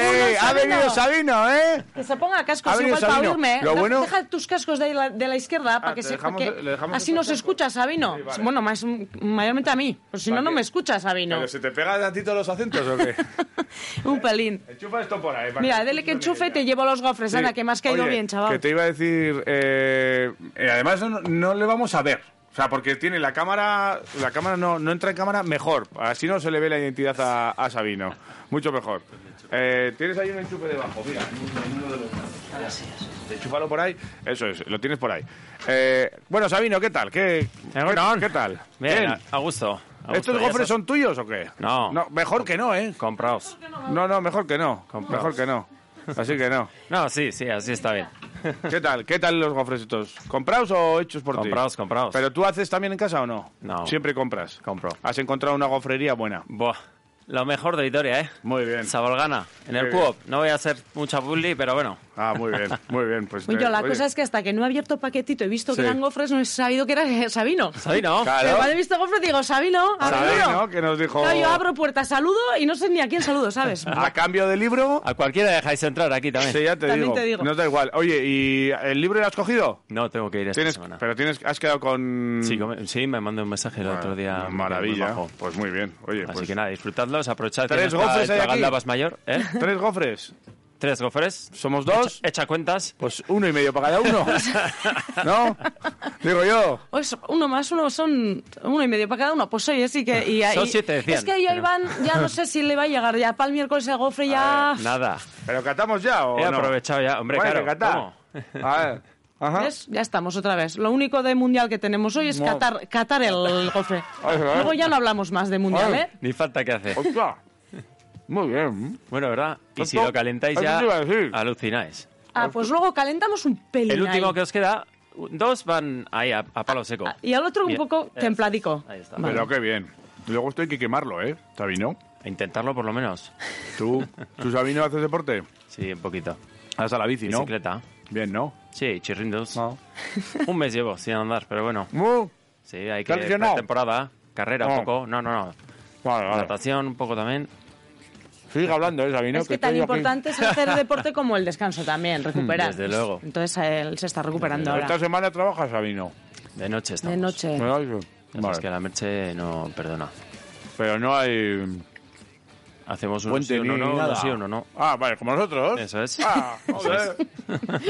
Speaker 1: ¡Eh! ¡Ha venido Sabino, eh!
Speaker 2: Que se ponga cascos
Speaker 1: Ha
Speaker 2: igual para
Speaker 1: Sabino.
Speaker 2: oírme.
Speaker 1: Lo bueno-
Speaker 2: Deja tus cascos de la, de la izquierda para
Speaker 1: Ah,
Speaker 2: que
Speaker 1: te
Speaker 2: se...
Speaker 1: dejamos-
Speaker 2: para que- así nos
Speaker 1: cascos.
Speaker 2: escucha Sabino. Bueno, más, mayormente a mí. Pues si no,
Speaker 1: ¿Para
Speaker 2: no me escucha Sabino.
Speaker 1: ¿Pero se te pega a ti todos los acentos o qué?
Speaker 2: Un pelín.
Speaker 1: Enchufa esto por ahí. para
Speaker 2: Mira, dele que enchufe y te llevo los gofres.
Speaker 1: Sí.
Speaker 2: Anda, que me has caído
Speaker 1: Oye,
Speaker 2: bien, chaval.
Speaker 1: Que te iba a decir. eh, eh, además, no, no le vamos a ver. O sea, porque tiene la cámara. La cámara no, no entra en cámara mejor. Así no se le ve la identidad a, a Sabino. Mucho mejor. Eh, tienes ahí un enchufe debajo, mira. en uno de. Enchúfalo por ahí. Eso es, lo tienes por ahí. Eh, bueno, Sabino, ¿qué tal? ¿Qué, qué, qué tal?
Speaker 7: Bien, a- a gusto. a gusto.
Speaker 1: ¿Estos gofres son tuyos o qué?
Speaker 7: No.
Speaker 1: Mejor que no, ¿eh?
Speaker 7: Compraos.
Speaker 1: No, no, mejor que no.
Speaker 7: Compraos.
Speaker 1: Mejor que no. Así que no.
Speaker 7: No, sí, sí, así está bien.
Speaker 1: ¿Qué tal? ¿Qué tal los gofres estos? ¿Comprados o hechos por ti?
Speaker 7: Compraos, compraos.
Speaker 1: ¿Pero tú haces también en casa o no?
Speaker 7: No.
Speaker 1: Siempre compras.
Speaker 7: Compro.
Speaker 1: ¿Has encontrado una gofrería buena?
Speaker 7: Buah, lo mejor de Vitoria, ¿eh?
Speaker 1: Muy bien.
Speaker 7: Sabolgana, en el
Speaker 1: Muy.
Speaker 7: Coop. No voy a hacer mucha bully, pero bueno.
Speaker 1: Ah, muy bien, muy bien. Pues,
Speaker 2: Yo,
Speaker 1: eh,
Speaker 2: la
Speaker 1: oye,
Speaker 2: cosa es que hasta que no he abierto paquetito y visto
Speaker 1: Sí.
Speaker 2: que eran gofres, no he sabido que era Sabino.
Speaker 7: Sabino.
Speaker 1: Claro.
Speaker 2: Cuando he visto gofres digo, Sabino, ha
Speaker 1: ¿Sabes,
Speaker 2: venido.
Speaker 1: no? Que nos dijo...
Speaker 2: Claro, yo abro puertas, saludo y no sé ni a quién saludo, ¿sabes?
Speaker 1: A cambio del libro...
Speaker 7: A cualquiera dejáis entrar aquí también.
Speaker 1: Sí, ya te
Speaker 2: También
Speaker 1: digo.
Speaker 2: te digo.
Speaker 1: No da igual. Oye, ¿y el libro lo has cogido?
Speaker 7: No, tengo que ir esta
Speaker 1: Tienes,
Speaker 7: semana.
Speaker 1: pero tienes, has quedado con...
Speaker 7: Sí, sí, me mandó un mensaje el otro día. muy
Speaker 1: Maravilla. Pues muy bien. Oye,
Speaker 7: Así
Speaker 1: pues...
Speaker 7: que nada, disfrutadlos, aprovechad que
Speaker 1: ¿Tres gofres hay aquí?
Speaker 7: Mayor, ¿eh?
Speaker 1: ¿Tres gofres?
Speaker 7: Tres gofres.
Speaker 1: ¿Somos dos?
Speaker 7: Echa, echa cuentas.
Speaker 1: Pues uno y medio para cada uno. ¿No? Digo yo.
Speaker 2: Pues uno más uno son uno y medio para cada uno. Pues oye, sí que... Y,
Speaker 7: Son
Speaker 2: y-
Speaker 7: siete, decían,
Speaker 2: Es que yo,
Speaker 7: pero-
Speaker 2: Iván, ya no sé si le va a llegar. Ya para el miércoles el gofre ya...
Speaker 7: Nada.
Speaker 1: ¿Pero catamos ya o
Speaker 7: He
Speaker 1: no?
Speaker 7: aprovechado ya. Hombre,
Speaker 1: Bueno,
Speaker 7: claro.
Speaker 1: A ver, Ajá.
Speaker 2: ¿Ves? Ya estamos otra vez. Lo único de mundial que tenemos hoy es
Speaker 1: No.
Speaker 2: Qatar, Qatar el
Speaker 1: ay.
Speaker 2: Luego ya no hablamos más de mundial,
Speaker 1: Ay.
Speaker 2: ¿eh?
Speaker 7: Ni falta que hace.
Speaker 1: ¡Ostras! Muy bien.
Speaker 7: Bueno, ¿verdad? Y si lo calentáis ya, alucináis.
Speaker 2: Ah, pues luego calentamos un pelín
Speaker 7: El último
Speaker 2: ahí.
Speaker 7: que os queda, dos van ahí a, a palo seco.
Speaker 2: Ah, Y al otro un poco
Speaker 7: Eso.
Speaker 2: templadico.
Speaker 7: Ahí está.
Speaker 2: Vale.
Speaker 1: Pero qué bien. Luego esto hay que quemarlo, ¿eh? Sabino.
Speaker 7: A intentarlo por lo menos.
Speaker 1: ¿Tú, ¿tú Sabino, haces deporte?
Speaker 7: Sí, un poquito.
Speaker 1: Haz a la bici, ¿no?
Speaker 7: Bicicleta.
Speaker 1: Bien, ¿no?
Speaker 7: Sí, chirrindos.
Speaker 1: No.
Speaker 7: Un mes llevo sin andar, pero bueno.
Speaker 1: Uh,
Speaker 7: Sí, hay
Speaker 1: ¿Te has
Speaker 7: que
Speaker 1: lesionado?
Speaker 7: temporada, carrera un
Speaker 1: No.
Speaker 7: poco. No, no, no.
Speaker 1: Vale, vale.
Speaker 7: Natación un poco también.
Speaker 1: Sigue hablando, ¿eh, Sabino?
Speaker 2: Es que tan
Speaker 1: aquí.
Speaker 2: importante es hacer deporte como el descanso también, recuperar.
Speaker 7: Desde luego.
Speaker 2: Entonces él se está recuperando
Speaker 1: ¿Esta
Speaker 2: ahora.
Speaker 1: semana trabajas, Sabino?
Speaker 7: De noche estamos.
Speaker 2: De noche.
Speaker 1: No, Vale.
Speaker 7: que la Merche no perdona.
Speaker 1: Pero no hay
Speaker 7: Hacemos un
Speaker 1: puente
Speaker 7: sí o no, no,
Speaker 1: nada.
Speaker 7: un sí o no, no.
Speaker 1: Ah, vale, como nosotros.
Speaker 7: Eso es.
Speaker 1: Ah, joder.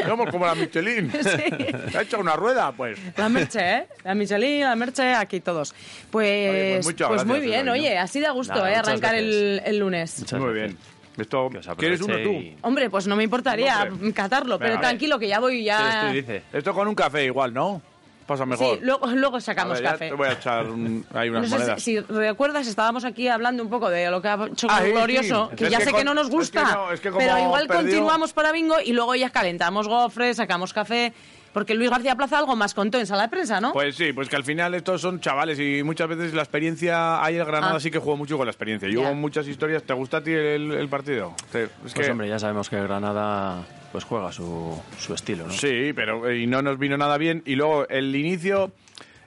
Speaker 1: Somos como la Michelin. ¿Te ha hecho una rueda? Pues.
Speaker 2: La Merche, ¿eh? La Michelin, la Merche, aquí todos. Pues,
Speaker 1: Oye, pues
Speaker 2: pues muy bien, oye, así de gusto,
Speaker 7: Nada,
Speaker 2: ¿eh? Arrancar el, el lunes.
Speaker 7: Muchas
Speaker 1: Muy
Speaker 7: gracias.
Speaker 1: bien. Esto, ¿Quieres uno tú?
Speaker 7: y-
Speaker 2: Hombre, pues no me importaría catarlo, pero tranquilo que ya voy
Speaker 7: Sí,
Speaker 2: ya...
Speaker 7: esto dice.
Speaker 1: Esto con un café igual, ¿no? Pasa mejor.
Speaker 2: Sí, luego, luego
Speaker 1: A
Speaker 2: sacamos
Speaker 1: ver,
Speaker 2: café.
Speaker 1: Te voy a echar un- ahí unas
Speaker 2: No sé
Speaker 1: monedas.
Speaker 2: si, si recuerdas, estábamos aquí hablando un poco de lo que ha hecho
Speaker 1: Ah,
Speaker 2: Glorioso,
Speaker 1: sí.
Speaker 2: que
Speaker 1: Es
Speaker 2: ya
Speaker 1: que
Speaker 2: sé
Speaker 1: con-
Speaker 2: que no nos
Speaker 1: es que
Speaker 2: gusta,
Speaker 1: no, es que como
Speaker 2: pero igual
Speaker 1: perdió-
Speaker 2: continuamos para bingo y luego ya calentamos gofres, sacamos café, porque Luis García Plaza algo más contó en sala de prensa, ¿no?
Speaker 1: Pues sí, pues que al final estos son chavales y muchas veces la experiencia, ahí el Granada
Speaker 2: Ah.
Speaker 1: sí que jugó mucho con la experiencia. Y
Speaker 2: Ya.
Speaker 1: hubo muchas historias. ¿Te gusta a ti el, el partido? Te- es
Speaker 7: Pues
Speaker 1: que-
Speaker 7: hombre, ya sabemos que Granada pues juega su, su estilo, ¿no?
Speaker 1: Sí, pero eh, y no nos vino nada bien. Y luego el inicio,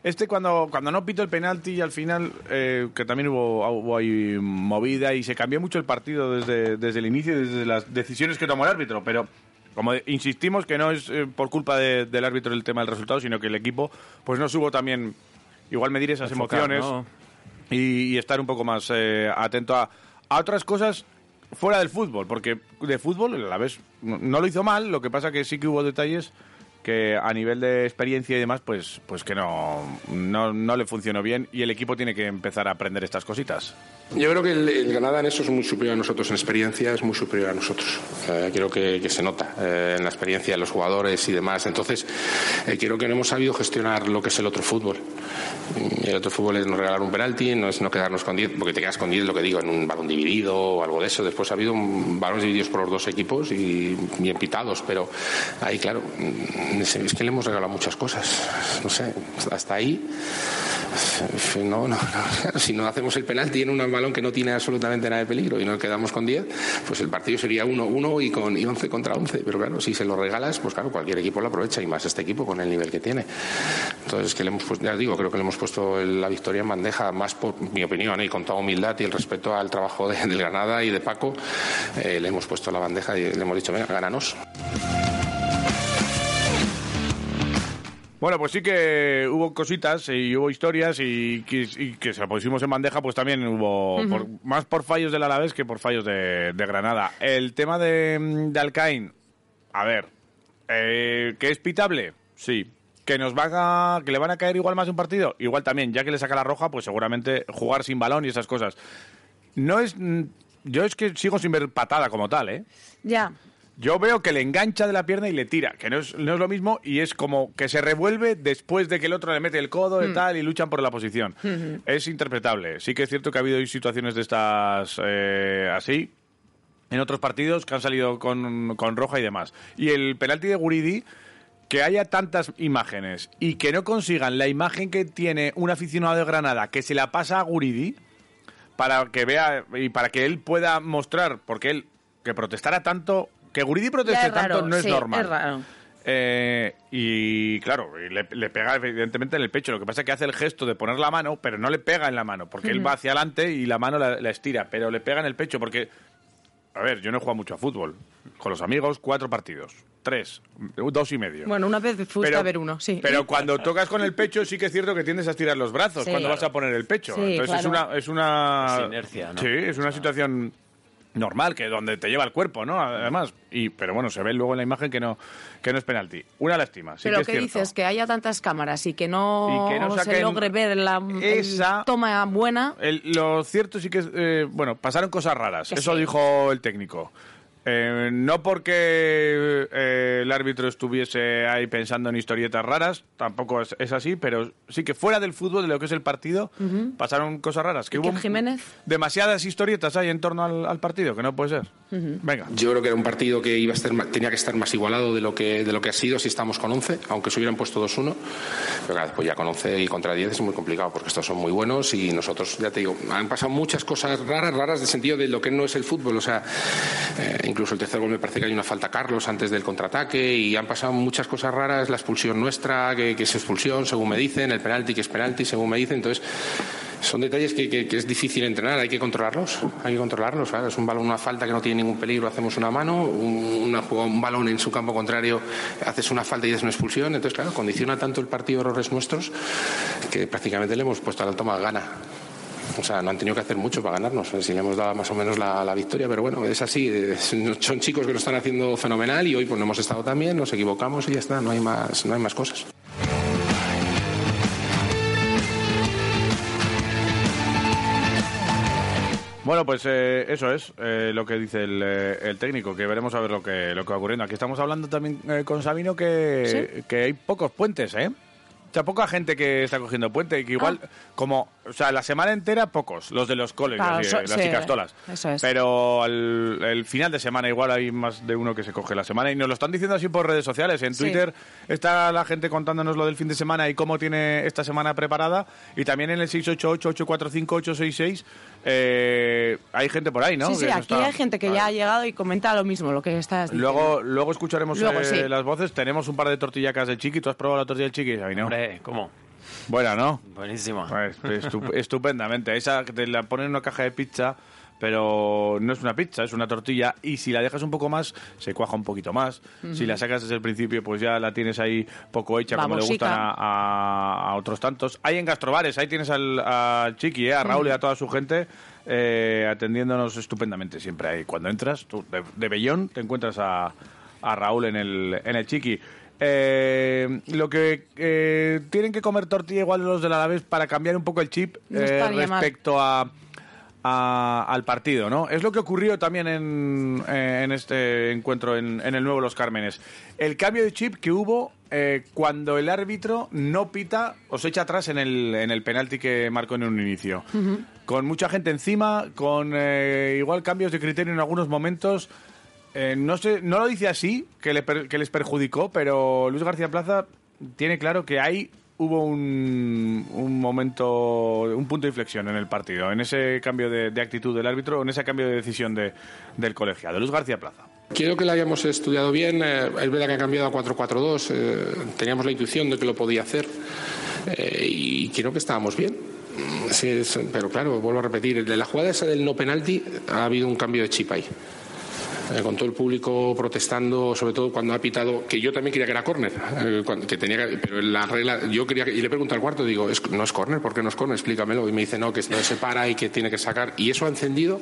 Speaker 1: este cuando, cuando no pito el penalti y al final, eh, que también hubo, hubo ahí movida y se cambió mucho el partido desde, desde el inicio, desde las decisiones que tomó el árbitro. Pero como insistimos que no es eh, por culpa de- del árbitro el tema del resultado, sino que el equipo pues no supo también igual medir esas
Speaker 7: Enfocar,
Speaker 1: emociones
Speaker 7: ¿no?
Speaker 1: y, y estar un poco más eh, atento a, a otras cosas fuera del fútbol, porque de fútbol a la vez no, no lo hizo mal, lo que pasa que sí que hubo detalles que a nivel de experiencia y demás, pues, pues que no, no, no le funcionó bien y el equipo tiene que empezar a aprender estas cositas.
Speaker 6: Yo creo que el, el Granada en eso es muy superior a nosotros, en experiencia es muy superior a nosotros. Eh, creo que, que se nota eh, en la experiencia de los jugadores y demás. Entonces, eh, creo que no hemos sabido gestionar lo que es el otro fútbol. Y el otro fútbol es no regalar un penalti, no es no quedarnos con 10, porque te quedas con 10, lo que digo, en un balón dividido o algo de eso. Después ha habido balones divididos por los dos equipos y bien pitados, pero ahí, claro, es que le hemos regalado muchas cosas. No sé, hasta ahí. No, no, no. Si no hacemos el penalti en un balón que no tiene absolutamente nada de peligro y nos quedamos con 10, pues el partido sería 1-1 y con y 11 contra 11. Pero claro, si se lo regalas, pues claro, cualquier equipo lo aprovecha y más este equipo con el nivel que tiene. Entonces, que le hemos puesto, ya digo, creo que le hemos puesto la victoria en bandeja, más por mi opinión ¿eh? y con toda humildad y el respeto al trabajo de- del Granada y de Paco, eh, le hemos puesto la bandeja y le hemos dicho, venga, gánanos.
Speaker 1: Bueno, pues sí que hubo cositas y hubo historias y que, y que se la pusimos en bandeja, pues también hubo por- más por fallos del Alavés que por fallos de, de Granada. El tema de, de Alcaín, a ver, eh, ¿que es pitable? Sí. ¿Que nos van a, que le van a caer igual más un partido? Igual también, ya que le saca la roja, pues seguramente jugar sin balón y esas cosas. No es... mm, Yo es que sigo sin ver patada como tal, ¿eh?
Speaker 2: Ya.
Speaker 1: Yo veo que le engancha de la pierna y le tira, que no es, no es lo mismo y es como que se revuelve después de que el otro le mete el codo y tal y luchan por la posición. Es interpretable. Sí que es cierto que ha habido situaciones de estas eh, así en otros partidos que han salido con, con roja y demás. Y el penalti de Guridi, que haya tantas imágenes y que no consigan la imagen que tiene un aficionado de Granada que se la pasa a Guridi para que vea y para que él pueda mostrar, porque él que protestara tanto, que Guridi proteste tanto no es normal.
Speaker 2: es raro.
Speaker 1: Eh, y claro, y le, le pega evidentemente en el pecho. Lo que pasa es que hace el gesto de poner la mano, pero no le pega en la mano, porque él va hacia adelante y la mano la, la estira, pero le pega en el pecho porque, a ver, yo no he jugado mucho a fútbol. Con los amigos, cuatro partidos. Tres, dos y medio.
Speaker 2: Bueno, una vez fuiste
Speaker 1: Pero-
Speaker 2: a ver uno, sí.
Speaker 1: Pero cuando tocas con el pecho sí que es cierto que tiendes a estirar los brazos
Speaker 2: Sí.
Speaker 1: cuando vas a poner el pecho.
Speaker 2: Sí,
Speaker 1: Entonces es una es una
Speaker 7: Es inercia, ¿no?
Speaker 1: Sí, es una situación normal que donde te lleva el cuerpo, ¿no? Además, y pero bueno, se ve luego en la imagen que no que no es penalti. Una lástima, sí
Speaker 2: Pero
Speaker 1: que es
Speaker 2: ¿qué
Speaker 1: cierto.
Speaker 2: dices? Que haya tantas cámaras y que no,
Speaker 1: Y que no
Speaker 2: se logre ver la
Speaker 1: esa-
Speaker 2: toma buena.
Speaker 1: El- lo cierto sí que es, eh, bueno, pasaron cosas raras.
Speaker 2: Que
Speaker 1: Eso
Speaker 2: sí.
Speaker 1: dijo el técnico. Eh, no porque eh, el árbitro estuviese ahí pensando en historietas raras, tampoco es, es así, pero sí que fuera del fútbol, de lo que es el partido, pasaron cosas raras. Que
Speaker 2: Iker
Speaker 1: hubo
Speaker 2: Jiménez.
Speaker 1: demasiadas historietas ahí en torno al, al partido, que no puede ser. Venga.
Speaker 6: Yo creo que era un partido que iba a estar, tenía que estar más igualado de lo que, de lo que ha sido si estamos con 11, aunque se hubieran puesto 2-1. Pero claro, después ya con 11 y contra 10 es muy complicado porque estos son muy buenos y nosotros, ya te digo, han pasado muchas cosas raras, raras de sentido de lo que no es el fútbol. O sea, eh, incluso el tercer gol me parece que hay una falta Carlos antes del contraataque y han pasado muchas cosas raras. La expulsión nuestra, que, es expulsión, según me dicen, el penalti, que es penalti, según me dicen. Entonces, son detalles que, es difícil entrenar, hay que controlarlos, hay que controlarlos. Es un balón, una falta que no tiene ningún peligro, hacemos una mano, un, una un balón en su campo contrario, haces una falta y es una expulsión. Entonces, claro, condiciona tanto el partido errores nuestros que prácticamente le hemos puesto a la toma gana. O sea, no han tenido que hacer mucho para ganarnos. Si le hemos dado más o menos la, la victoria, pero bueno, es así. es- son chicos que lo están haciendo fenomenal y hoy pues no hemos estado tan bien, nos equivocamos y ya está, no hay más, no hay más cosas.
Speaker 1: Bueno, pues eh, eso es eh, lo que dice el, eh, el técnico, que veremos a ver lo que, lo que va ocurriendo. Aquí estamos hablando también eh, con Sabino que, que hay pocos puentes, ¿eh? O sea, poca gente que está cogiendo puente y que igual, como, o sea, la semana entera pocos, los de los coles,
Speaker 2: Claro,
Speaker 1: así,
Speaker 2: so-
Speaker 1: las
Speaker 2: sí,
Speaker 1: chicastolas.
Speaker 2: eso es.
Speaker 1: Pero al, el final de semana igual hay más de uno que se coge la semana y nos lo están diciendo así por redes sociales. En
Speaker 2: Sí.
Speaker 1: Twitter está la gente contándonos lo del fin de semana y cómo tiene esta semana preparada. Y también en el 688-845-866 eh, hay gente por ahí, ¿no?
Speaker 2: Sí, sí,
Speaker 1: Que
Speaker 2: aquí
Speaker 1: está-
Speaker 2: hay gente que ya ha llegado y comenta lo mismo, lo que estás diciendo.
Speaker 1: Luego, luego escucharemos
Speaker 2: Luego,
Speaker 1: eh,
Speaker 2: sí.
Speaker 1: las voces. Tenemos un par de tortillacas de chiqui. ¿Tú has probado la tortilla del chiqui?
Speaker 7: Hombre, ¿cómo?
Speaker 1: Buena, ¿no?
Speaker 7: Buenísima.
Speaker 1: Pues, estu- estupendamente. Esa que te la ponen en una caja de pizza, pero no es una pizza, es una tortilla. Y si la dejas un poco más, se cuaja un poquito más. Si la sacas desde el principio, pues ya la tienes ahí poco hecha, como le gustan a, a- a otros tantos. Hay en gastrobares, ahí tienes al, al Chiqui, ¿eh? a Raúl y a toda su gente. eh, atendiéndonos estupendamente siempre ahí. Cuando entras, tú, de, de Bellón, te encuentras a, a Raúl en el, en el Chiqui. Eh, lo que eh, tienen que comer tortilla igual los del Alavés para cambiar un poco el chip
Speaker 2: No
Speaker 1: eh, respecto a, a- al partido, ¿no? Es lo que ocurrió también en, en este encuentro en, en el nuevo Los Cármenes. El cambio de chip que hubo cuando el árbitro no pita o se echa atrás en el, en el penalti que marcó en un inicio. Con mucha gente encima, con igual cambios de criterio en algunos momentos. Eh, no sé, no lo dice así, que, le que les perjudicó, pero Luis García Plaza tiene claro que ahí hubo un, un momento, un punto de inflexión en el partido, en ese cambio de, actitud del árbitro, en ese cambio de decisión de- del colegiado. Luis García Plaza.
Speaker 6: Quiero que la hayamos estudiado bien. eh, es verdad que ha cambiado a 4-4-2. eh, teníamos la intuición de que lo podía hacer. eh, y creo que estábamos bien. Es- pero claro, vuelvo a repetir. De la jugada esa del no penalti ha habido un cambio de chip ahí. Eh, con todo el público protestando, sobre todo cuando ha pitado, que yo también quería que era córner, eh, que tenía que- pero la regla, yo quería que, y le pregunto al cuarto, digo, "Es- no es córner, ¿por qué no es córner? Explícamelo. Y me dice, no, que no se para y que tiene que sacar. Y eso ha encendido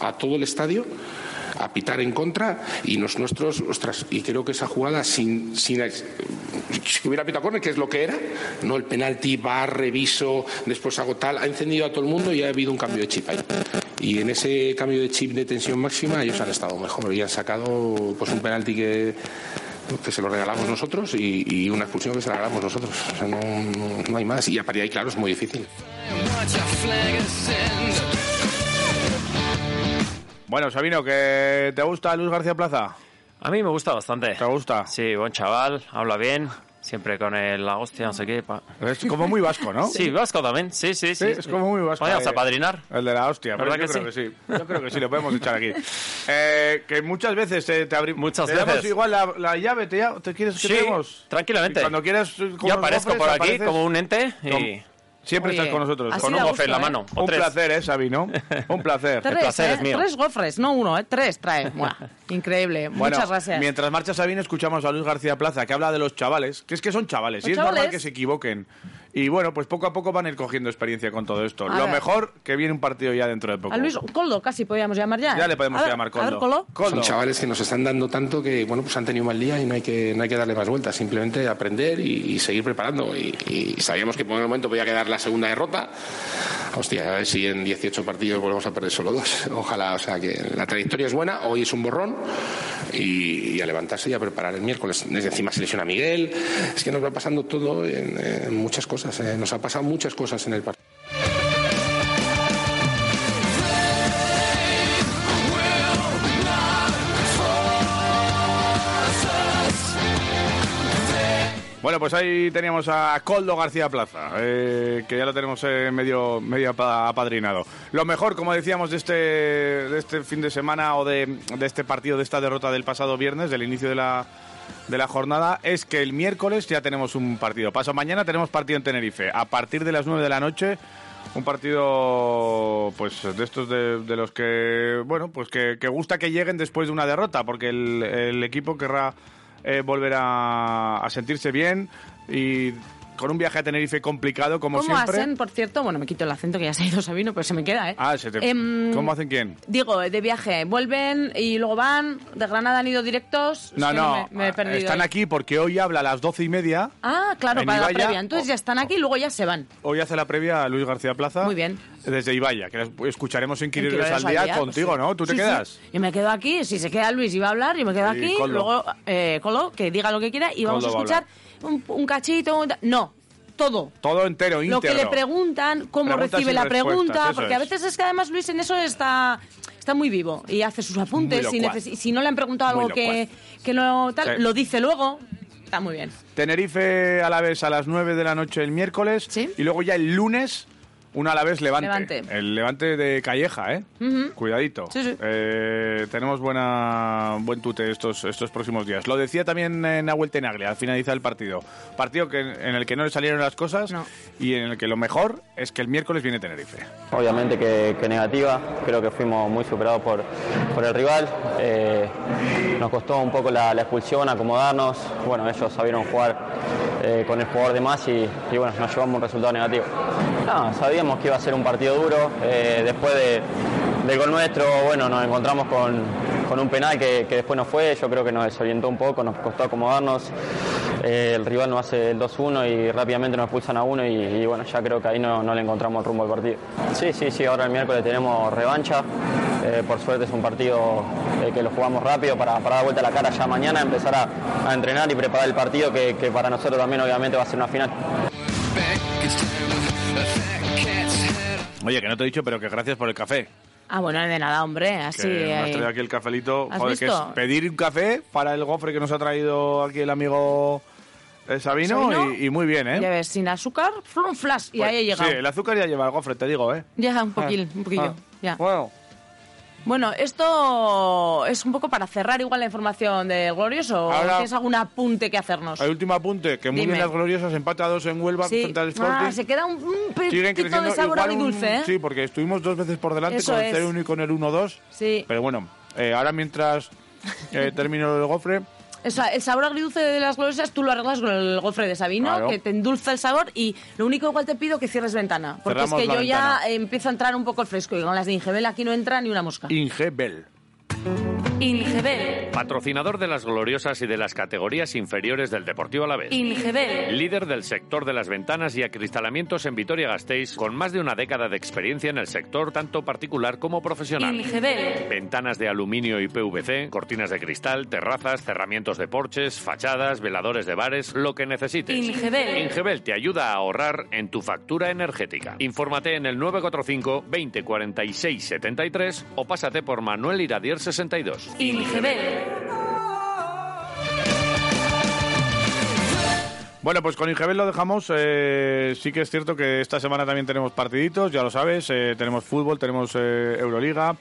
Speaker 6: a todo el estadio a pitar en contra y los nuestros, ostras, y creo que esa jugada sin, sin si hubiera pitado córner, que es lo que era, no el penalti, va, reviso, después hago tal, ha encendido a todo el mundo y ha habido un cambio de chip ahí. Y en ese cambio de chip de tensión máxima ellos han estado mejor y han sacado pues un penalti que se lo regalamos nosotros y, una expulsión que se la regalamos nosotros. No, no- hay más. Y a partir ahí, claro, es muy difícil.
Speaker 1: Bueno, Sabino, ¿que ¿te gusta Luis García Plaza?
Speaker 7: A mí me gusta bastante.
Speaker 1: ¿Te gusta?
Speaker 7: Sí, buen chaval, habla bien, siempre con el la hostia, no sé qué. pa-
Speaker 1: Es como muy vasco, ¿no?
Speaker 7: Sí, vasco también, sí, sí, sí.
Speaker 1: Sí, es como muy vasco.
Speaker 7: Podríamos
Speaker 1: eh,
Speaker 7: apadrinar.
Speaker 1: El de la hostia, pero yo
Speaker 7: ¿Verdad
Speaker 1: creo
Speaker 7: que
Speaker 1: que sí. Yo creo que sí, lo podemos echar aquí. Eh, que muchas veces eh, te abrimos.
Speaker 7: Muchas
Speaker 1: te damos
Speaker 7: veces.
Speaker 1: igual la, la llave, ¿te, te quieres que
Speaker 7: Sí,
Speaker 1: te
Speaker 7: tranquilamente.
Speaker 1: Y cuando quieras. con
Speaker 7: Yo aparezco por aquí
Speaker 1: apareces
Speaker 7: como un ente y
Speaker 1: Con- Siempre
Speaker 2: Oye,
Speaker 1: estás con nosotros.
Speaker 2: así
Speaker 7: con
Speaker 2: da
Speaker 7: un
Speaker 2: gusto,
Speaker 7: gofre en la
Speaker 2: ¿eh?
Speaker 7: mano. o
Speaker 1: Un
Speaker 7: tres.
Speaker 1: placer, ¿eh, Sabino? Un placer.
Speaker 2: Tres,
Speaker 7: placer
Speaker 2: ¿eh?
Speaker 7: es mío.
Speaker 2: Tres gofres, no uno, ¿eh? Tres trae. Buah, increíble.
Speaker 1: Bueno,
Speaker 2: Muchas gracias.
Speaker 1: Mientras marcha Sabino, escuchamos a Luis García Plaza, que habla de los chavales, que es que son chavales, y es normal
Speaker 2: chavales.
Speaker 1: que se equivoquen. Y bueno, pues poco a poco van a ir cogiendo experiencia con todo esto.
Speaker 2: A
Speaker 1: Lo
Speaker 2: ver.
Speaker 1: mejor que viene un partido ya dentro de poco.
Speaker 2: A Luis Coldo, casi podríamos llamar ya.
Speaker 1: Ya le podemos
Speaker 2: A ver,
Speaker 1: llamar
Speaker 2: A ver,
Speaker 1: Coldo.
Speaker 2: Coldo.
Speaker 1: Coldo.
Speaker 6: Son chavales que nos están dando tanto que, bueno, pues han tenido un mal día y no hay que, no hay que darle más vueltas, simplemente aprender y, y seguir preparando. Y, y sabíamos que por el momento podía quedar la segunda derrota. Hostia, a ver si en 18 partidos volvemos a perder solo dos. Ojalá, o sea, que la trayectoria es buena, hoy es un borrón y, y a levantarse y a preparar el miércoles. Desde encima se lesiona Miguel, es que nos va pasando todo en, muchas cosas, eh. nos ha pasado muchas cosas en el partido.
Speaker 1: Bueno, pues ahí teníamos a Coldo García Plaza, eh, que ya lo tenemos eh, medio, medio apa- apadrinado. Lo mejor, como decíamos, de este, de este fin de semana o de, de este partido, de esta derrota del pasado viernes, del inicio de la, de la jornada, es que el miércoles ya tenemos un partido. Paso mañana tenemos partido en Tenerife. A partir de las 9 de la noche, un partido pues de estos de, de los que, bueno, pues que, que gusta que lleguen después de una derrota, porque el, el equipo querrá eh, volver a, a sentirse bien y con un viaje a Tenerife complicado como
Speaker 2: ¿Cómo
Speaker 1: siempre.
Speaker 2: hacen, por cierto? Bueno, me quito el acento que ya se ha ido Sabino, pero se me queda, ¿eh?
Speaker 1: Ah, se te-
Speaker 2: Em,
Speaker 1: ¿Cómo hacen quién?
Speaker 2: Digo, de viaje, vuelven y luego van, de Granada han ido directos.
Speaker 1: No, no,
Speaker 2: Me, me he perdido.
Speaker 1: están
Speaker 2: ahí.
Speaker 1: aquí porque hoy habla a las doce y media.
Speaker 2: Ah, claro, para la
Speaker 1: Ibaya.
Speaker 2: previa. Entonces ya están aquí y luego ya se van.
Speaker 1: Hoy hace la previa Luis García Plaza.
Speaker 2: Muy bien.
Speaker 1: Desde Ibaya, que escucharemos en Quiroleros al día
Speaker 2: pues
Speaker 1: contigo,
Speaker 2: sí.
Speaker 1: ¿no? ¿Tú te
Speaker 2: Sí,
Speaker 1: quedas?
Speaker 2: Yo me quedo aquí, si se queda Luis y va a hablar, yo me quedo aquí, luego eh, Colo, que diga lo que quiera y vamos
Speaker 1: Coldo va
Speaker 2: a
Speaker 1: a
Speaker 2: escuchar un, un cachito. un- No, todo.
Speaker 1: Todo entero,
Speaker 2: Lo
Speaker 1: íntegro.
Speaker 2: que le preguntan, cómo
Speaker 1: Preguntas
Speaker 2: recibe
Speaker 1: y
Speaker 2: la pregunta, porque a
Speaker 1: es.
Speaker 2: veces es que además Luis en eso está está muy vivo y hace sus apuntes.
Speaker 1: Muy
Speaker 2: Si, no le han preguntado algo que, que no tal,
Speaker 1: Sí.
Speaker 2: lo dice luego. Está muy bien.
Speaker 1: Tenerife a la vez a las 9 de la noche el miércoles.
Speaker 2: Sí.
Speaker 1: Y luego ya el lunes, un a la vez levante.
Speaker 2: Levante.
Speaker 1: El levante de Calleja, ¿eh?
Speaker 2: Ujú.
Speaker 1: Cuidadito.
Speaker 2: Sí, sí.
Speaker 1: Eh, tenemos buena, buen tute estos, estos próximos días. Lo decía también eh, Nahuel Tenaglia al finalizar el partido. Partido que, en el que no le salieron las cosas
Speaker 2: No.
Speaker 1: y en el que lo mejor es que el miércoles viene Tenerife.
Speaker 8: Obviamente que, que negativa, creo que fuimos muy superados por, por el rival. Eh, nos costó un poco la, la expulsión, acomodarnos. Bueno, ellos sabieron jugar eh, con el jugador de más y, y bueno, nos llevamos un resultado negativo. No, sabíamos que iba a ser un partido duro. eh, después de- del gol nuestro, bueno, nos encontramos con, con un penal que, después no fue. Yo creo que nos desorientó un poco, nos costó acomodarnos. Eh, el rival nos hace el 2-1 y rápidamente nos expulsan a uno y, bueno, ya creo que ahí no, le encontramos el rumbo al partido. Sí, sí, sí, ahora el miércoles tenemos revancha. Eh, por suerte es un partido que lo jugamos rápido para, dar vuelta la cara ya mañana, empezar a, a entrenar y preparar el partido que para nosotros también obviamente va a ser una final.
Speaker 1: Oye, que no te he dicho, pero que gracias por el café.
Speaker 2: Ah, bueno, de nada, hombre.
Speaker 1: Que
Speaker 2: Así.
Speaker 1: me has
Speaker 2: ahí.
Speaker 1: traído aquí el cafelito.
Speaker 2: ¿Has
Speaker 1: Joder, que es
Speaker 2: visto?
Speaker 1: pedir un café para el gofre que nos ha traído aquí el amigo eh, Sabino,
Speaker 2: ¿Sabino?
Speaker 1: Y, y muy bien, ¿eh?
Speaker 2: Ya ves, sin azúcar, flum, flash, y
Speaker 1: Pues,
Speaker 2: ahí he llegado.
Speaker 1: Sí, el azúcar ya lleva el gofre, te digo, ¿eh?
Speaker 2: Ya, un poquillo, un poquillo.
Speaker 1: Ah.
Speaker 2: Ya.
Speaker 1: Bueno,
Speaker 2: Bueno, esto es un poco para cerrar igual la información del Glorioso. ¿O
Speaker 1: Ahora-
Speaker 2: ¿Tienes algún apunte que hacernos?
Speaker 1: el último apunte, que muy bien las gloriosas, empatados en Huelva
Speaker 2: Sí.
Speaker 1: frente al Sporting.
Speaker 2: Ah, se queda un, un poquito de sabor agridulce, ¿eh?
Speaker 1: Sí, porque estuvimos dos veces por delante
Speaker 2: Eso
Speaker 1: con el
Speaker 2: es.
Speaker 1: 0-1 y con el 1-2.
Speaker 2: Sí.
Speaker 1: Pero bueno, eh, ahora mientras eh, termino el gofre,
Speaker 2: el sabor agridulce de las gloriosas tú lo arreglas con el gofre de Sabino,
Speaker 1: Claro.
Speaker 2: que te endulza el sabor y lo único igual te pido que cierres ventana. Porque
Speaker 1: Cerramos
Speaker 2: es que yo
Speaker 1: ventana.
Speaker 2: ya empiezo a entrar un poco el fresco y con las de Ingebel aquí no entra ni una mosca.
Speaker 1: Ingebel.
Speaker 2: Ingebel.
Speaker 9: Patrocinador de las gloriosas y de las categorías inferiores del Deportivo Alavés.
Speaker 2: Ingebel.
Speaker 9: Líder del sector de las ventanas y acristalamientos en Vitoria-Gasteiz, con más de una década de experiencia en el sector tanto particular como profesional.
Speaker 2: Ingebel.
Speaker 9: Ventanas de aluminio y PVC, cortinas de cristal, terrazas, cerramientos de porches, fachadas, veladores de bares, lo que necesites.
Speaker 2: Ingebel.
Speaker 9: Ingebel te ayuda a ahorrar en tu factura energética. Infórmate en el 945 20 46 73 o pásate por Manuel Iradier 62.
Speaker 2: Ingebel.
Speaker 1: Bueno, pues con Ingebel lo dejamos. Eh, sí que es cierto que esta semana también tenemos partiditos, ya lo sabes. eh, tenemos fútbol, tenemos eh, Euroliga,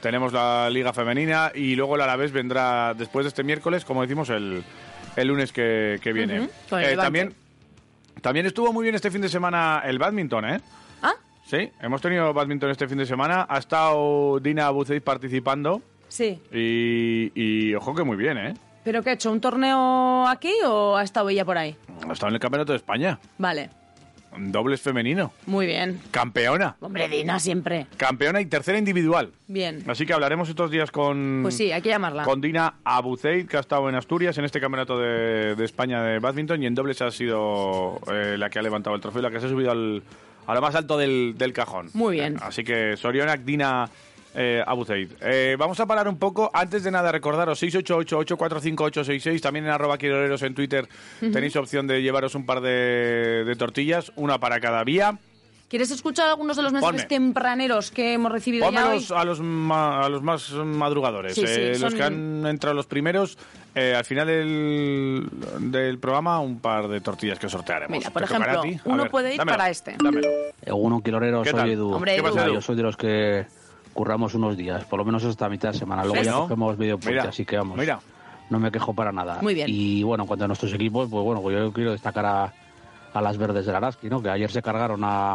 Speaker 1: tenemos la Liga Femenina y luego el Alavés vendrá después de este miércoles, como decimos, el, el lunes que, que viene.
Speaker 2: Ujú, con el
Speaker 1: Eh, también, también estuvo muy bien este fin de semana el badminton, ¿eh?
Speaker 2: ¿Ah?
Speaker 1: Sí, hemos tenido badminton este fin de semana. Ha estado Dina Buceit participando
Speaker 2: Sí.
Speaker 1: y, y ojo que muy bien, ¿eh?
Speaker 2: ¿Pero qué ha hecho? ¿Un torneo aquí o ha estado ella por ahí?
Speaker 1: Ha estado en el Campeonato de España.
Speaker 2: Vale.
Speaker 1: dobles femenino.
Speaker 2: Muy bien.
Speaker 1: Campeona.
Speaker 2: Hombre, Dina siempre.
Speaker 1: Campeona y tercera individual.
Speaker 2: Bien.
Speaker 1: Así que hablaremos estos días con...
Speaker 2: Pues sí, hay que llamarla.
Speaker 1: Con Dina Abuzeid, que ha estado en Asturias en este campeonato de, de España de badminton y en dobles ha sido eh, la que ha levantado el trofeo y la que se ha subido al, a lo más alto del, del cajón.
Speaker 2: Muy bien.
Speaker 1: Así que Sorionak, Dina eh, Abuzeid. Eh, vamos a parar un poco. Antes de nada, recordaros 688-845-866. También en arroba quiroleros en Twitter tenéis opción de llevaros un par de, de tortillas, una para cada vía.
Speaker 2: ¿Quieres escuchar algunos de los mensajes
Speaker 1: Ponme.
Speaker 2: tempraneros que hemos recibido ya hoy?
Speaker 1: A los, ma- a los más madrugadores.
Speaker 2: Sí, sí,
Speaker 1: Eh,
Speaker 2: son-
Speaker 1: Los que han entrado los primeros, eh, al final del, del programa, un par de tortillas que sortearemos.
Speaker 2: Mira, por
Speaker 1: ¿Te tocará
Speaker 2: ejemplo, uno
Speaker 1: ver,
Speaker 2: puede ir
Speaker 1: dámelo,
Speaker 2: para este.
Speaker 1: Dámelo.
Speaker 10: Uno kilorero,
Speaker 1: ¿Qué
Speaker 10: soy
Speaker 1: tal?
Speaker 10: Edu.
Speaker 2: Hombre, ¿Qué pasa,
Speaker 10: Nada,
Speaker 1: Edu?
Speaker 10: Yo soy de los que curramos unos días, por lo menos hasta mitad de semana. Luego
Speaker 1: ¿Sí?
Speaker 10: ya
Speaker 1: ¿No?
Speaker 10: cogemos medio puente,
Speaker 1: Mira,
Speaker 10: así que vamos.
Speaker 1: mira.
Speaker 10: No me quejo para nada.
Speaker 2: Muy bien.
Speaker 10: Y bueno, en cuanto a nuestros equipos, pues bueno, pues yo quiero destacar a, a las verdes del Araski, ¿no? Que ayer se cargaron a,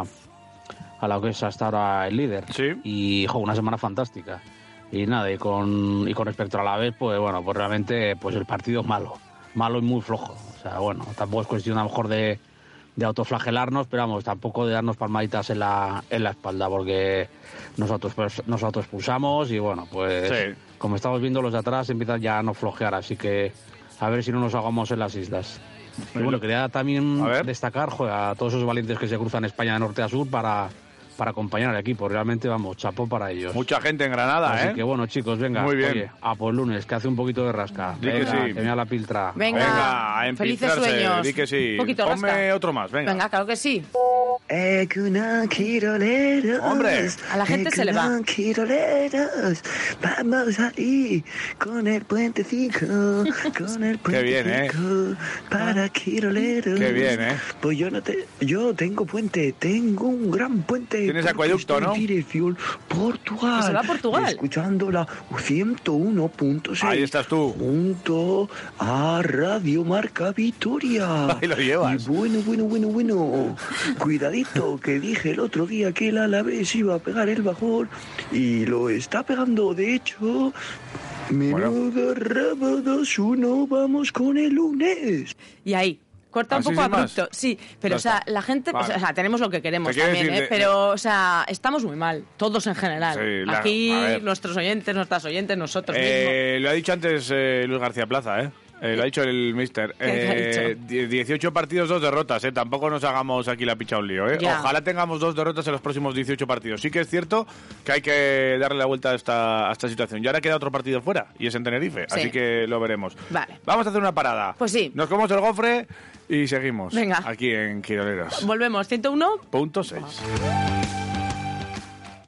Speaker 10: a la que es hasta ahora el líder.
Speaker 1: Sí.
Speaker 10: Y jo, una semana fantástica. Y nada, y con, y con respecto a la vez, pues bueno, pues realmente pues el partido malo. Malo y muy flojo. O sea, bueno, tampoco es cuestión a lo mejor de, de autoflagelarnos, pero vamos, tampoco de darnos palmaditas en la, en la espalda, porque nosotros pues, nos autoexpulsamos y bueno, pues
Speaker 1: Sí.
Speaker 10: como estamos viendo los de atrás empiezan ya a no flojear, así que a ver si no nos hagamos en las islas. Y bueno, quería también destacar joder, a todos esos valientes que se cruzan España de norte a sur para, para acompañar al equipo. Realmente, vamos, chapo para ellos.
Speaker 1: Mucha gente en Granada,
Speaker 10: Así
Speaker 1: ¿eh?
Speaker 10: que bueno, chicos, venga.
Speaker 1: Muy bien.
Speaker 10: Oye, a por lunes, que hace un poquito de rasca.
Speaker 1: Di que
Speaker 10: Venga,
Speaker 1: sí.
Speaker 10: me da la piltra.
Speaker 2: Venga,
Speaker 1: Venga, a
Speaker 2: felices sueños.
Speaker 1: di que sí.
Speaker 2: Un poquito
Speaker 1: Ponme
Speaker 2: rasca.
Speaker 1: otro más, venga.
Speaker 2: Venga, claro que sí.
Speaker 1: Hombre.
Speaker 2: A la gente se le va.
Speaker 11: Vamos ahí con el puentecico, con el
Speaker 1: Qué bien, ¿eh?
Speaker 11: puentecico para quiroleros.
Speaker 1: Qué bien, ¿eh?
Speaker 11: Pues yo no te, yo tengo puente, tengo un gran puente.
Speaker 1: Tienes acueducto, ¿no?
Speaker 11: dirección Portugal.
Speaker 2: Que se va a Portugal.
Speaker 11: Escuchando la 101.6.
Speaker 1: Ahí estás tú.
Speaker 11: Junto a Radio Marca Vitoria.
Speaker 1: Ahí lo llevas.
Speaker 11: Y bueno, bueno, bueno, bueno. Cuidadito, que dije el otro día que el Alavés iba a pegar el bajón y lo está pegando. De hecho, menudo rabo 2-1, vamos con el lunes.
Speaker 2: Y ahí. Corta un
Speaker 1: ¿Así
Speaker 2: poco
Speaker 1: más?
Speaker 2: abrupto, sí, pero o sea,
Speaker 1: está.
Speaker 2: la gente,
Speaker 1: Vale.
Speaker 2: o sea, tenemos lo que queremos también,
Speaker 1: decir,
Speaker 2: ¿eh?
Speaker 1: de-
Speaker 2: pero, o sea, estamos muy mal, todos en general.
Speaker 1: Sí, la-
Speaker 2: Aquí, nuestros oyentes, nuestras oyentes, nosotros mismos.
Speaker 1: Eh, lo ha dicho antes eh, Luis García Plaza, ¿eh? Eh, lo ha dicho el mister.
Speaker 2: ¿Qué te ha
Speaker 1: Eh, die- 18 partidos, dos derrotas, ¿eh? Tampoco nos hagamos aquí la picha un lío, ¿eh?
Speaker 2: Ya.
Speaker 1: Ojalá tengamos dos derrotas en los próximos 18 partidos. Sí que es cierto que hay que darle la vuelta a esta, a esta situación. Y ahora queda otro partido fuera, y es en Tenerife.
Speaker 2: Sí.
Speaker 1: Así que lo veremos.
Speaker 2: Vale.
Speaker 1: Vamos a hacer una parada.
Speaker 2: Pues sí.
Speaker 1: Nos comemos el gofre y seguimos.
Speaker 2: Venga.
Speaker 1: Aquí en Quiroleros.
Speaker 2: Volvemos, 101.
Speaker 1: Punto 6.